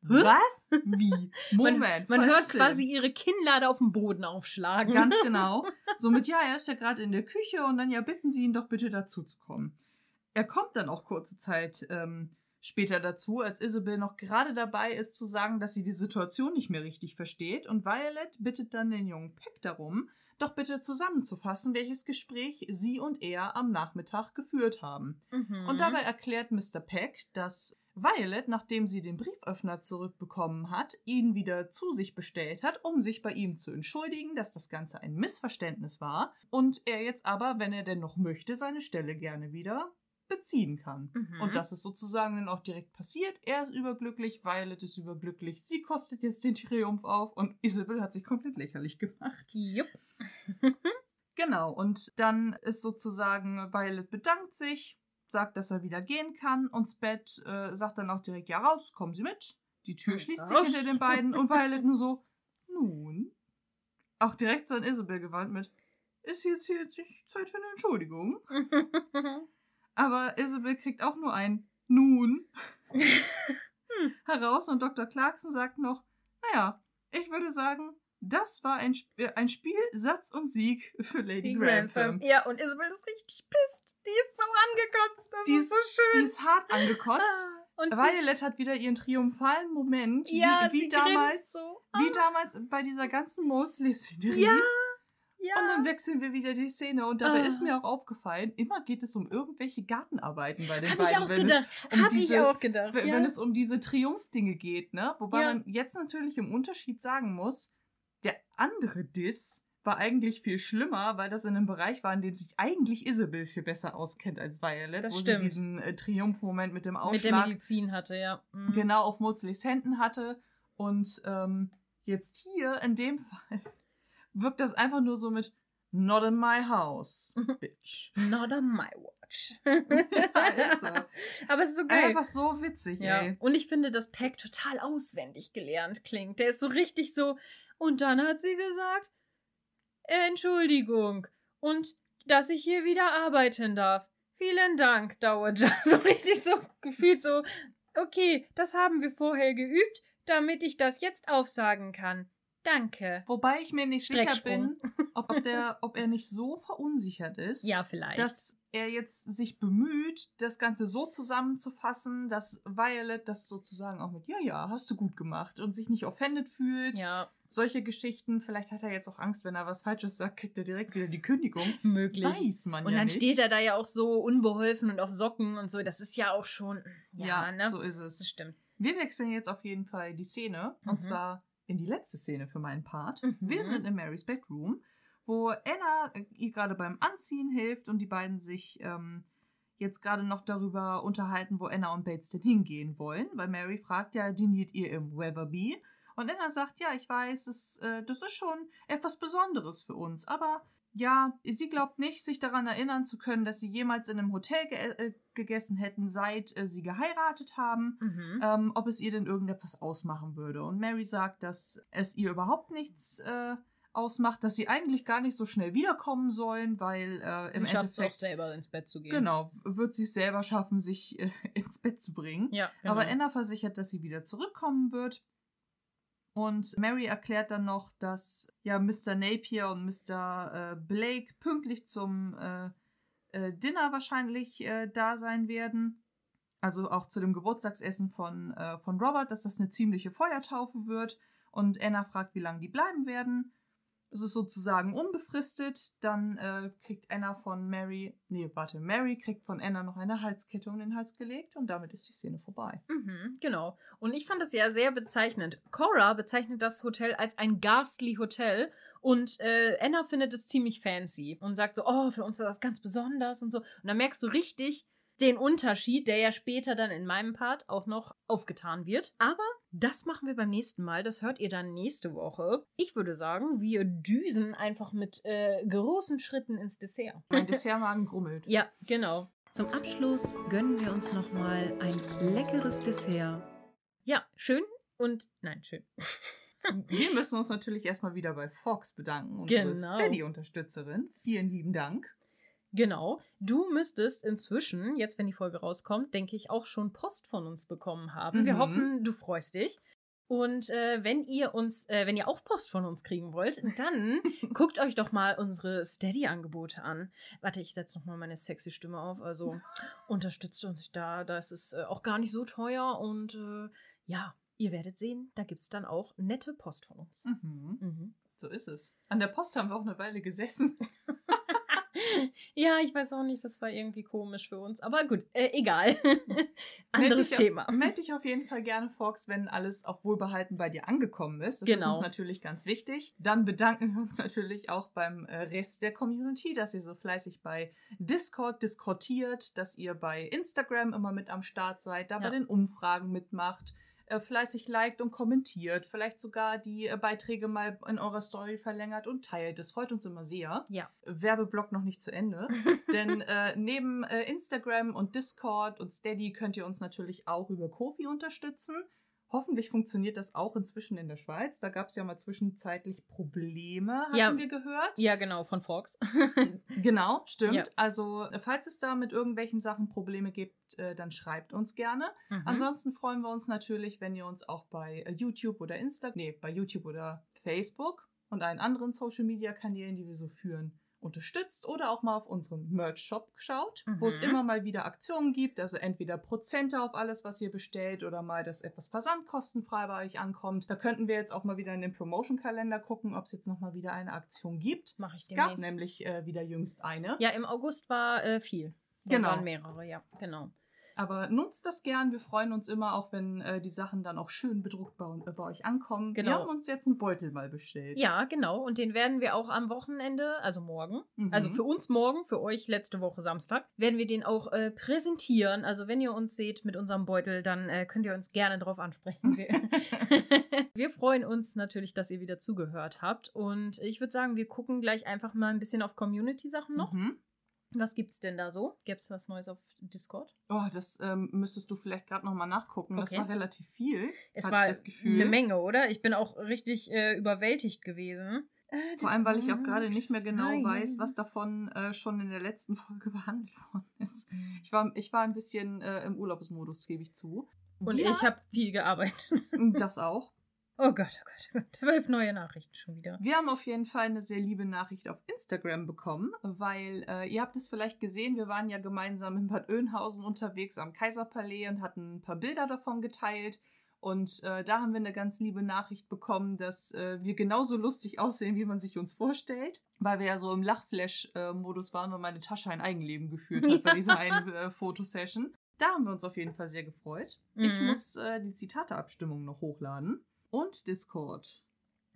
Was? Wie? Man, Moment. man falscher hört Film. quasi ihre Kinnlade auf dem Boden aufschlagen. Ganz genau. Somit, ja, er ist ja gerade in der Küche und dann ja bitten Sie ihn doch bitte dazu zu kommen. Er kommt dann auch kurze Zeit ähm, später dazu, als Isabel noch gerade dabei ist zu sagen, dass sie die Situation nicht mehr richtig versteht und Violet bittet dann den jungen Peck darum, doch bitte zusammenzufassen, welches Gespräch sie und er am Nachmittag geführt haben. Mhm. Und dabei erklärt Mr. Peck, dass Violet, nachdem sie den Brieföffner zurückbekommen hat, ihn wieder zu sich bestellt hat, um sich bei ihm zu entschuldigen, dass das Ganze ein Missverständnis war und er jetzt aber, wenn er denn noch möchte, seine Stelle gerne wieder beziehen kann. Mhm. Und das ist sozusagen dann auch direkt passiert. Er ist überglücklich, Violet ist überglücklich, sie kostet jetzt den Triumph auf und Isabel hat sich komplett lächerlich gemacht. Jupp. Genau, und dann ist sozusagen, Violet bedankt sich, sagt, dass er wieder gehen kann und Spät äh, sagt dann auch direkt, ja raus, kommen Sie mit. Die Tür schließt sich hinter den beiden und Violet nur so, nun. Auch direkt so an Isabel gewandt mit, ist jetzt hier jetzt nicht Zeit für eine Entschuldigung? Aber Isabel kriegt auch nur ein Nun heraus und Dr. Clarkson sagt noch, naja, ich würde sagen, das war ein, Sp äh, ein Spiel, Satz und Sieg für Lady Die Grantham. Grantham. Ja, und Isabel ist richtig pisst. Die ist so angekotzt. Das Die ist so Die schön. ist hart angekotzt. Ah, Und Violet hat wieder ihren triumphalen Moment, ja, wie, wie sie damals, so. wie damals bei dieser ganzen Mosley-Szenerie. Ja, ja. Und dann wechseln wir wieder die Szene und dabei Ah. ist mir auch aufgefallen, immer geht es um irgendwelche Gartenarbeiten bei den Hab ich beiden. auch wenn gedacht. Es um Hab ich auch gedacht. wenn, ja. wenn es um diese Triumphdinge geht, ne? Wobei Ja. man jetzt natürlich im Unterschied sagen muss, der andere Diss war eigentlich viel schlimmer, weil das in einem Bereich war, in dem sich eigentlich Isabel viel besser auskennt als Violet, Das wo stimmt. sie diesen äh, Triumphmoment mit dem mit Ausschlag der Medizin hatte, ja. Mhm. genau auf Mozleys Händen hatte. Und ähm, jetzt hier in dem Fall wirkt das einfach nur so mit Not in my house, bitch. Not on my watch. Ja, so. Aber es ist so geil. Einfach so witzig, Ja, ey. und ich finde, dass Peck total auswendig gelernt klingt. Der ist so richtig so. Und dann hat sie gesagt, Entschuldigung. Und dass ich hier wieder arbeiten darf. Vielen Dank, Dowager. So richtig so gefühlt so. Okay, das haben wir vorher geübt, damit ich das jetzt aufsagen kann. Danke. Wobei ich mir nicht sicher bin, ob, ob, der, ob er nicht so verunsichert ist, Ja, vielleicht. dass er jetzt sich bemüht, das Ganze so zusammenzufassen, dass Violet das sozusagen auch mit Ja, ja, hast du gut gemacht und sich nicht offended fühlt. ja, Solche Geschichten. Vielleicht hat er jetzt auch Angst, wenn er was Falsches sagt, kriegt er direkt wieder die Kündigung. möglich. Weiß man Und ja dann nicht. steht er da ja auch so unbeholfen und auf Socken und so. Das ist ja auch schon. Ja, ja, ne? so ist das es. stimmt. Wir wechseln jetzt auf jeden Fall die Szene. Mhm. Und zwar in die letzte Szene für meinen Part. Mhm. Wir sind in Marys Bedroom, wo Anna äh, ihr gerade beim Anziehen hilft und die beiden sich ähm, jetzt gerade noch darüber unterhalten, wo Anna und Bates denn hingehen wollen, weil Mary fragt ja, diniert ihr im Weatherby? Und Anna sagt, ja, ich weiß, es, äh, das ist schon etwas Besonderes für uns, aber ja, sie glaubt nicht, sich daran erinnern zu können, dass sie jemals in einem Hotel ge äh, gegessen hätten, seit äh, sie geheiratet haben Mhm. ähm, ob es ihr denn irgendetwas ausmachen würde. Und Mary sagt, dass es ihr überhaupt nichts äh, ausmacht, dass sie eigentlich gar nicht so schnell wiederkommen sollen, weil äh, im sie schafft es auch Endeffekt selber ins Bett zu gehen. genau wird sie es selber schaffen, sich äh, ins Bett zu bringen. Ja, genau. Aber Anna versichert, dass sie wieder zurückkommen wird. Und Mary erklärt dann noch, dass ja Mr. Napier und Mr. Äh, Blake pünktlich zum äh, äh, Dinner wahrscheinlich da sein werden. Also auch zu dem Geburtstagsessen von, von Robert, dass das eine ziemliche Feuertaufe wird. Und Anna fragt, wie lange die bleiben werden. Es ist sozusagen unbefristet. Dann äh, kriegt Anna von Mary, nee, warte, Mary kriegt von Anna noch eine Halskette um den Hals gelegt und damit ist die Szene vorbei. Mhm, genau. Und ich fand das ja sehr bezeichnend. Cora bezeichnet das Hotel als ein ghastly Hotel und äh, Anna findet es ziemlich fancy und sagt so, oh, für uns ist das ganz besonders und so. Und dann merkst du richtig den Unterschied, der ja später dann in meinem Part auch noch aufgetan wird. Aber Das machen wir beim nächsten Mal. Das hört ihr dann nächste Woche. Ich würde sagen, wir düsen einfach mit äh, großen Schritten ins Dessert. Mein Dessertmagen grummelt. Ja, genau. Zum Abschluss gönnen wir uns nochmal ein leckeres Dessert. Ja, schön und nein, schön. Wir müssen uns natürlich erstmal wieder bei Fox bedanken, unsere Genau. Steady-Unterstützerin. Vielen lieben Dank. Genau. Du müsstest inzwischen, jetzt wenn die Folge rauskommt, denke ich, auch schon Post von uns bekommen haben. Wir Mhm. hoffen, du freust dich. Und äh, wenn ihr uns, äh, wenn ihr auch Post von uns kriegen wollt, dann guckt euch doch mal unsere Steady-Angebote an. Warte, ich setze noch mal meine sexy Stimme auf. Also unterstützt uns da. Da ist es äh, auch gar nicht so teuer. Und äh, ja, ihr werdet sehen, da gibt es dann auch nette Post von uns. Mhm. Mhm. So ist es. An der Post haben wir auch eine Weile gesessen. Ja, ich weiß auch nicht, das war irgendwie komisch für uns. Aber gut, äh, egal. Anderes Meld Thema. Auf, meld dich auf jeden Fall gerne, Fox, wenn alles auch wohlbehalten bei dir angekommen ist. Das ist Genau. uns natürlich ganz wichtig. Dann bedanken wir uns natürlich auch beim äh, Rest der Community, dass ihr so fleißig bei Discord diskutiert, dass ihr bei Instagram immer mit am Start seid, da bei Ja. den Umfragen mitmacht, äh, fleißig liked und kommentiert, vielleicht sogar die äh, Beiträge mal in eurer Story verlängert und teilt. Das freut uns immer sehr. Ja. Werbeblock noch nicht zu Ende. Denn äh, neben äh, Instagram und Discord und Steady könnt ihr uns natürlich auch über Kofi unterstützen. Hoffentlich funktioniert das auch inzwischen in der Schweiz. Da gab es ja mal zwischenzeitlich Probleme, hatten Ja. wir gehört. Ja, genau, von Fox. Genau, stimmt. Ja. Also, äh, falls es da mit irgendwelchen Sachen Probleme gibt, äh, dann schreibt uns gerne. Mhm. Ansonsten freuen wir uns natürlich, wenn ihr uns auch bei äh, YouTube oder Insta, nee, bei YouTube oder Facebook und allen anderen Social Media Kanälen, die wir so führen, unterstützt oder auch mal auf unseren Merch Shop schaut, wo es Mhm. immer mal wieder Aktionen gibt, also entweder Prozente auf alles, was ihr bestellt oder mal, dass etwas versandkostenfrei bei euch ankommt. Da könnten wir jetzt auch mal wieder in den Promotion Kalender gucken, ob es jetzt noch mal wieder eine Aktion gibt. Mache ich Es gab demnächst. nämlich äh, wieder jüngst eine. Ja, im August war äh, viel. Da Genau. waren mehrere, ja, genau. Aber nutzt das gern. Wir freuen uns immer, auch wenn äh, die Sachen dann auch schön bedruckt bei, äh, bei euch ankommen. Wir Genau. haben uns jetzt einen Beutel mal bestellt. Ja, genau. Und den werden wir auch am Wochenende, also morgen, Mhm. also für uns morgen, für euch letzte Woche Samstag, werden wir den auch äh, präsentieren. Also wenn ihr uns seht mit unserem Beutel, dann äh, könnt ihr uns gerne drauf ansprechen. Wir, wir freuen uns natürlich, dass ihr wieder zugehört habt. Und ich würde sagen, wir gucken gleich einfach mal ein bisschen auf Community-Sachen noch. Mhm. Was gibt's denn da so? Gibt's was Neues auf Discord? Oh, das ähm, müsstest du vielleicht gerade nochmal nachgucken. Das Okay. war relativ viel. Es war das eine Menge, oder? Ich bin auch richtig äh, überwältigt gewesen. Äh, Vor allem, weil ich auch gerade nicht mehr genau nein. weiß, was davon äh, schon in der letzten Folge behandelt worden ist. Ich war, ich war ein bisschen äh, im Urlaubsmodus, gebe ich zu. Und Ja, ich habe viel gearbeitet. Das auch. Oh Gott, oh Gott, oh Gott. Zwölf neue Nachrichten schon wieder. Wir haben auf jeden Fall eine sehr liebe Nachricht auf Instagram bekommen, weil äh, ihr habt es vielleicht gesehen, wir waren ja gemeinsam in Bad Oeynhausen unterwegs am Kaiserpalais und hatten ein paar Bilder davon geteilt. Und äh, da haben wir eine ganz liebe Nachricht bekommen, dass äh, wir genauso lustig aussehen, wie man sich uns vorstellt, weil wir ja so im Lachflash-Modus waren und meine Tasche ein Eigenleben geführt hat bei dieser einen äh, Fotosession. Da haben wir uns auf jeden Fall sehr gefreut. Ich Mhm. muss äh, die Zitateabstimmung noch hochladen. Und Discord.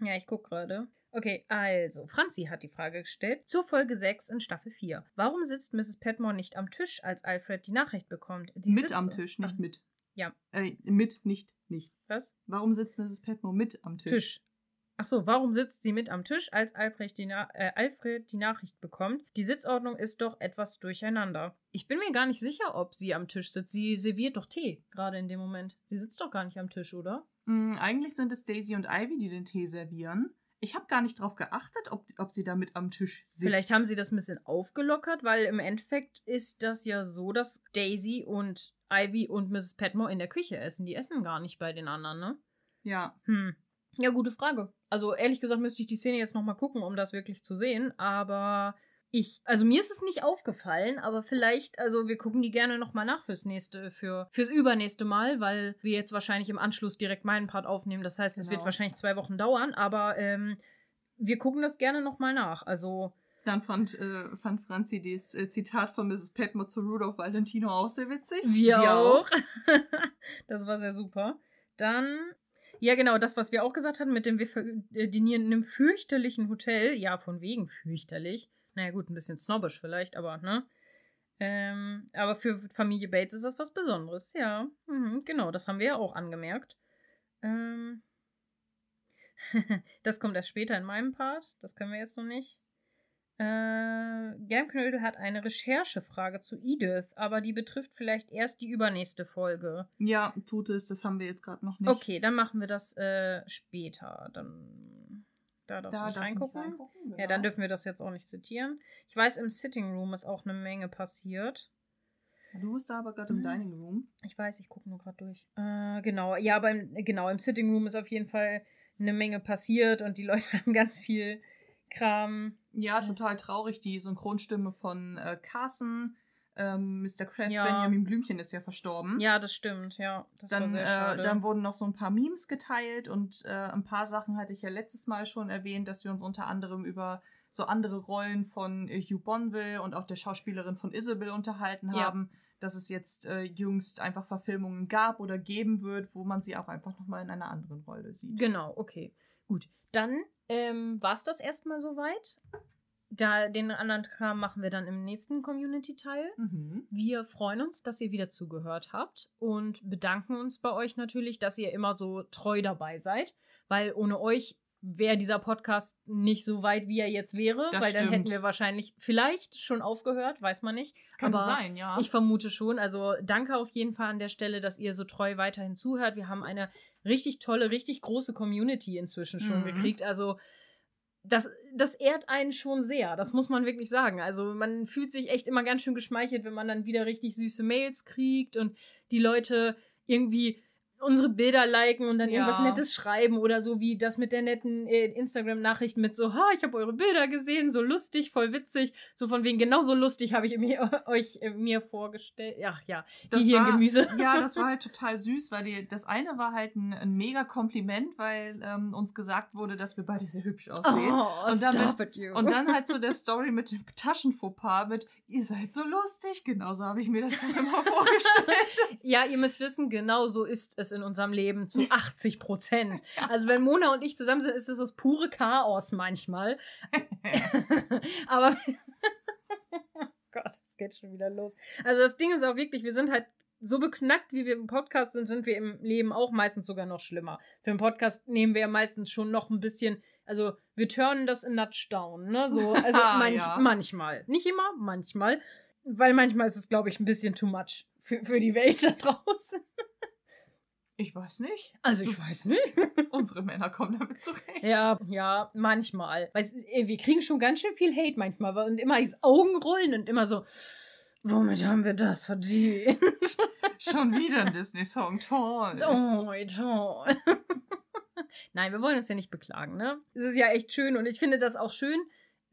Ja, ich guck gerade. Okay, also, Franzi hat die Frage gestellt zur Folge 6 in Staffel 4. Warum sitzt Mrs. Petmore nicht am Tisch, als Alfred die Nachricht bekommt? Die mit am Tisch, nicht mit. Ja. Äh, mit, nicht, nicht. Was? Warum sitzt Mrs. Petmore mit am Tisch? Tisch. Ach so, warum sitzt sie mit am Tisch, als Albrecht die äh, Alfred die Nachricht bekommt? Die Sitzordnung ist doch etwas durcheinander. Ich bin mir gar nicht sicher, ob sie am Tisch sitzt. Sie serviert doch Tee, gerade in dem Moment. Sie sitzt doch gar nicht am Tisch, oder? Mm, eigentlich sind es Daisy und Ivy, die den Tee servieren. Ich habe gar nicht drauf geachtet, ob, ob sie da mit am Tisch sitzt. Vielleicht haben sie das ein bisschen aufgelockert, weil im Endeffekt ist das ja so, dass Daisy und Ivy und Mrs. Petmore in der Küche essen. Die essen gar nicht bei den anderen, ne? Ja. Hm. Ja, gute Frage. Also ehrlich gesagt müsste ich die Szene jetzt nochmal gucken, um das wirklich zu sehen. Aber ich, also mir ist es nicht aufgefallen, aber vielleicht, also wir gucken die gerne nochmal nach fürs nächste, für, fürs übernächste Mal, weil wir jetzt wahrscheinlich im Anschluss direkt meinen Part aufnehmen. Das heißt, es wird Genau. wahrscheinlich zwei Wochen dauern, aber ähm, wir gucken das gerne nochmal nach. Also Dann fand, äh, fand Franzi das äh, Zitat von Mrs. Petmore zu Rudolph Valentino auch sehr witzig. Wir, auch. das war sehr super. Dann, ja genau, das, was wir auch gesagt hatten, mit dem wir äh, dinieren in einem fürchterlichen Hotel. Ja, von wegen fürchterlich. Naja gut, ein bisschen snobbisch vielleicht, aber, ne? Ähm, aber für Familie Bates ist das was Besonderes, ja. Mhm, genau, das haben wir ja auch angemerkt. Ähm. das kommt erst später in meinem Part. Das können wir jetzt noch nicht. Äh, Germknödel hat eine Recherchefrage zu Edith, aber die betrifft vielleicht erst die übernächste Folge. Ja, tut es. Das haben wir jetzt gerade noch nicht. Okay, dann machen wir das äh, später. Dann da darfst Da du nicht darf ich reingucken. reingucken, Ja, genau. dann dürfen wir das jetzt auch nicht zitieren. Ich weiß, im Sitting Room ist auch eine Menge passiert. Du bist da aber gerade im Mhm. Dining Room. Ich weiß, ich gucke nur gerade durch. Äh, genau, ja, aber im, genau, im Sitting Room ist auf jeden Fall eine Menge passiert und die Leute haben ganz viel Kram. Ja, total traurig. Die Synchronstimme von äh, Carson, ähm, Mr. Cratch, Ja. Benjamin Blümchen ist ja verstorben. Ja, das stimmt, ja. Das dann, äh, dann wurden noch so ein paar Memes geteilt und äh, ein paar Sachen hatte ich ja letztes Mal schon erwähnt, dass wir uns unter anderem über so andere Rollen von äh, Hugh Bonville und auch der Schauspielerin von Isabel unterhalten Ja. haben, dass es jetzt äh, jüngst einfach Verfilmungen gab oder geben wird, wo man sie auch einfach nochmal in einer anderen Rolle sieht. Genau, okay. Gut. Dann ähm, war es das erstmal soweit. Da den anderen Kram machen wir dann im nächsten Community-Teil. Mhm. Wir freuen uns, dass ihr wieder zugehört habt und bedanken uns bei euch natürlich, dass ihr immer so treu dabei seid, weil ohne euch wäre dieser Podcast nicht so weit, wie er jetzt wäre, Das weil dann stimmt. hätten wir wahrscheinlich vielleicht schon aufgehört, weiß man nicht. Könnte Aber sein, ja. Ich vermute schon. Also danke auf jeden Fall an der Stelle, dass ihr so treu weiterhin zuhört. Wir haben eine richtig tolle, richtig große Community inzwischen schon Mhm. gekriegt. Also das, das ehrt einen schon sehr. Das muss man wirklich sagen. Also man fühlt sich echt immer ganz schön geschmeichelt, wenn man dann wieder richtig süße Mails kriegt und die Leute irgendwie unsere Bilder liken und dann Ja. irgendwas Nettes schreiben oder so wie das mit der netten äh, Instagram-Nachricht mit so, ha, ich habe eure Bilder gesehen, so lustig, voll witzig, so von wegen genauso lustig habe ich mir, euch äh, mir vorgestellt. Ja, ja, Das hier war- Gemüse. Ja, das war halt total süß, weil die, das eine war halt ein, ein mega Kompliment, weil ähm, uns gesagt wurde, dass wir beide sehr hübsch aussehen. Oh, Und damit-. Und dann halt so der Story mit dem Taschenfauxpas mit, ihr seid so lustig. Genauso habe ich mir das dann immer vorgestellt. Ja, ihr müsst wissen, genau so ist es in unserem Leben zu 80 Prozent. Also wenn Mona und ich zusammen sind, ist es das pure Chaos manchmal. Aber oh Gott, es geht schon wieder los. Also das Ding ist auch wirklich, wir sind halt so beknackt, wie wir im Podcast sind, sind wir im Leben auch meistens sogar noch schlimmer. Für einen Podcast nehmen wir ja meistens schon noch ein bisschen, also wir turnen das in Nudge down, ne? So, also Ah, manch, ja. manchmal. Nicht immer, manchmal. Weil manchmal ist es, glaube ich, ein bisschen too much für, für die Welt da draußen. Ich weiß nicht. Also ich weiß nicht. Unsere Männer kommen damit zurecht. Ja, ja, manchmal. Weil äh, wir kriegen schon ganz schön viel Hate manchmal und immer diese Augenrollen und immer so, womit haben wir das verdient? Schon wieder ein Disney-Song. Toll. Oh, toll. Nein, wir wollen uns ja nicht beklagen, ne? Es ist ja echt schön und ich finde das auch schön.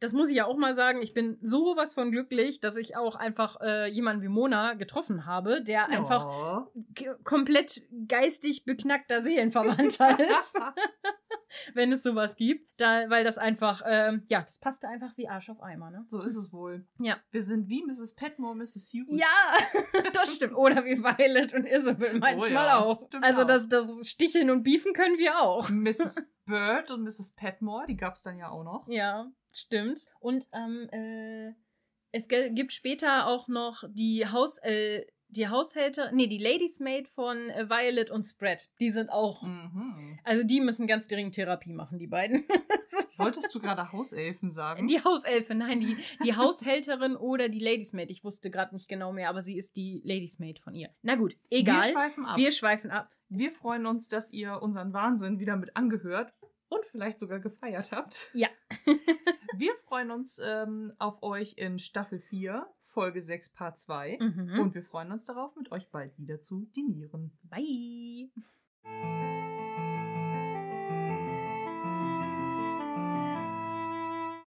Das muss ich ja auch mal sagen. Ich bin sowas von glücklich, dass ich auch einfach äh, jemanden wie Mona getroffen habe, der einfach Ja. g- komplett geistig beknackter Seelenverwandter ist, wenn es sowas gibt. Da, weil das einfach, ähm, ja, das passte einfach wie Arsch auf Eimer, ne? So ist es wohl. Ja. Wir sind wie Mrs. Petmore, Mrs. Hughes. Ja, das stimmt. Oder wie Violet und Isabel manchmal ja, auch. stimmt Also auch. das, das Sticheln und Beefen können wir auch. Mrs. Bird und Mrs. Petmore, die gab es dann ja auch noch. Ja, stimmt. Und ähm, äh, es gibt später auch noch die Haus, äh, die Haushälter, nee, die Ladies Maid von äh, Violet und Spread. Die sind auch, Mhm. also die müssen ganz dringend Therapie machen, die beiden. Wolltest du gerade Hauselfen sagen? Die Hauselfe, nein, die, die Haushälterin oder die Ladies Maid. Ich wusste gerade nicht genau mehr, aber sie ist die Ladies Maid von ihr. Na gut, egal. Wir schweifen ab. Wir schweifen ab. Wir freuen uns, dass ihr unseren Wahnsinn wieder mit angehört und vielleicht sogar gefeiert habt. Ja. Wir freuen uns ähm, auf euch in Staffel 4, Folge 6, Part 2. Mhm. Und wir freuen uns darauf, mit euch bald wieder zu dinieren. Bye.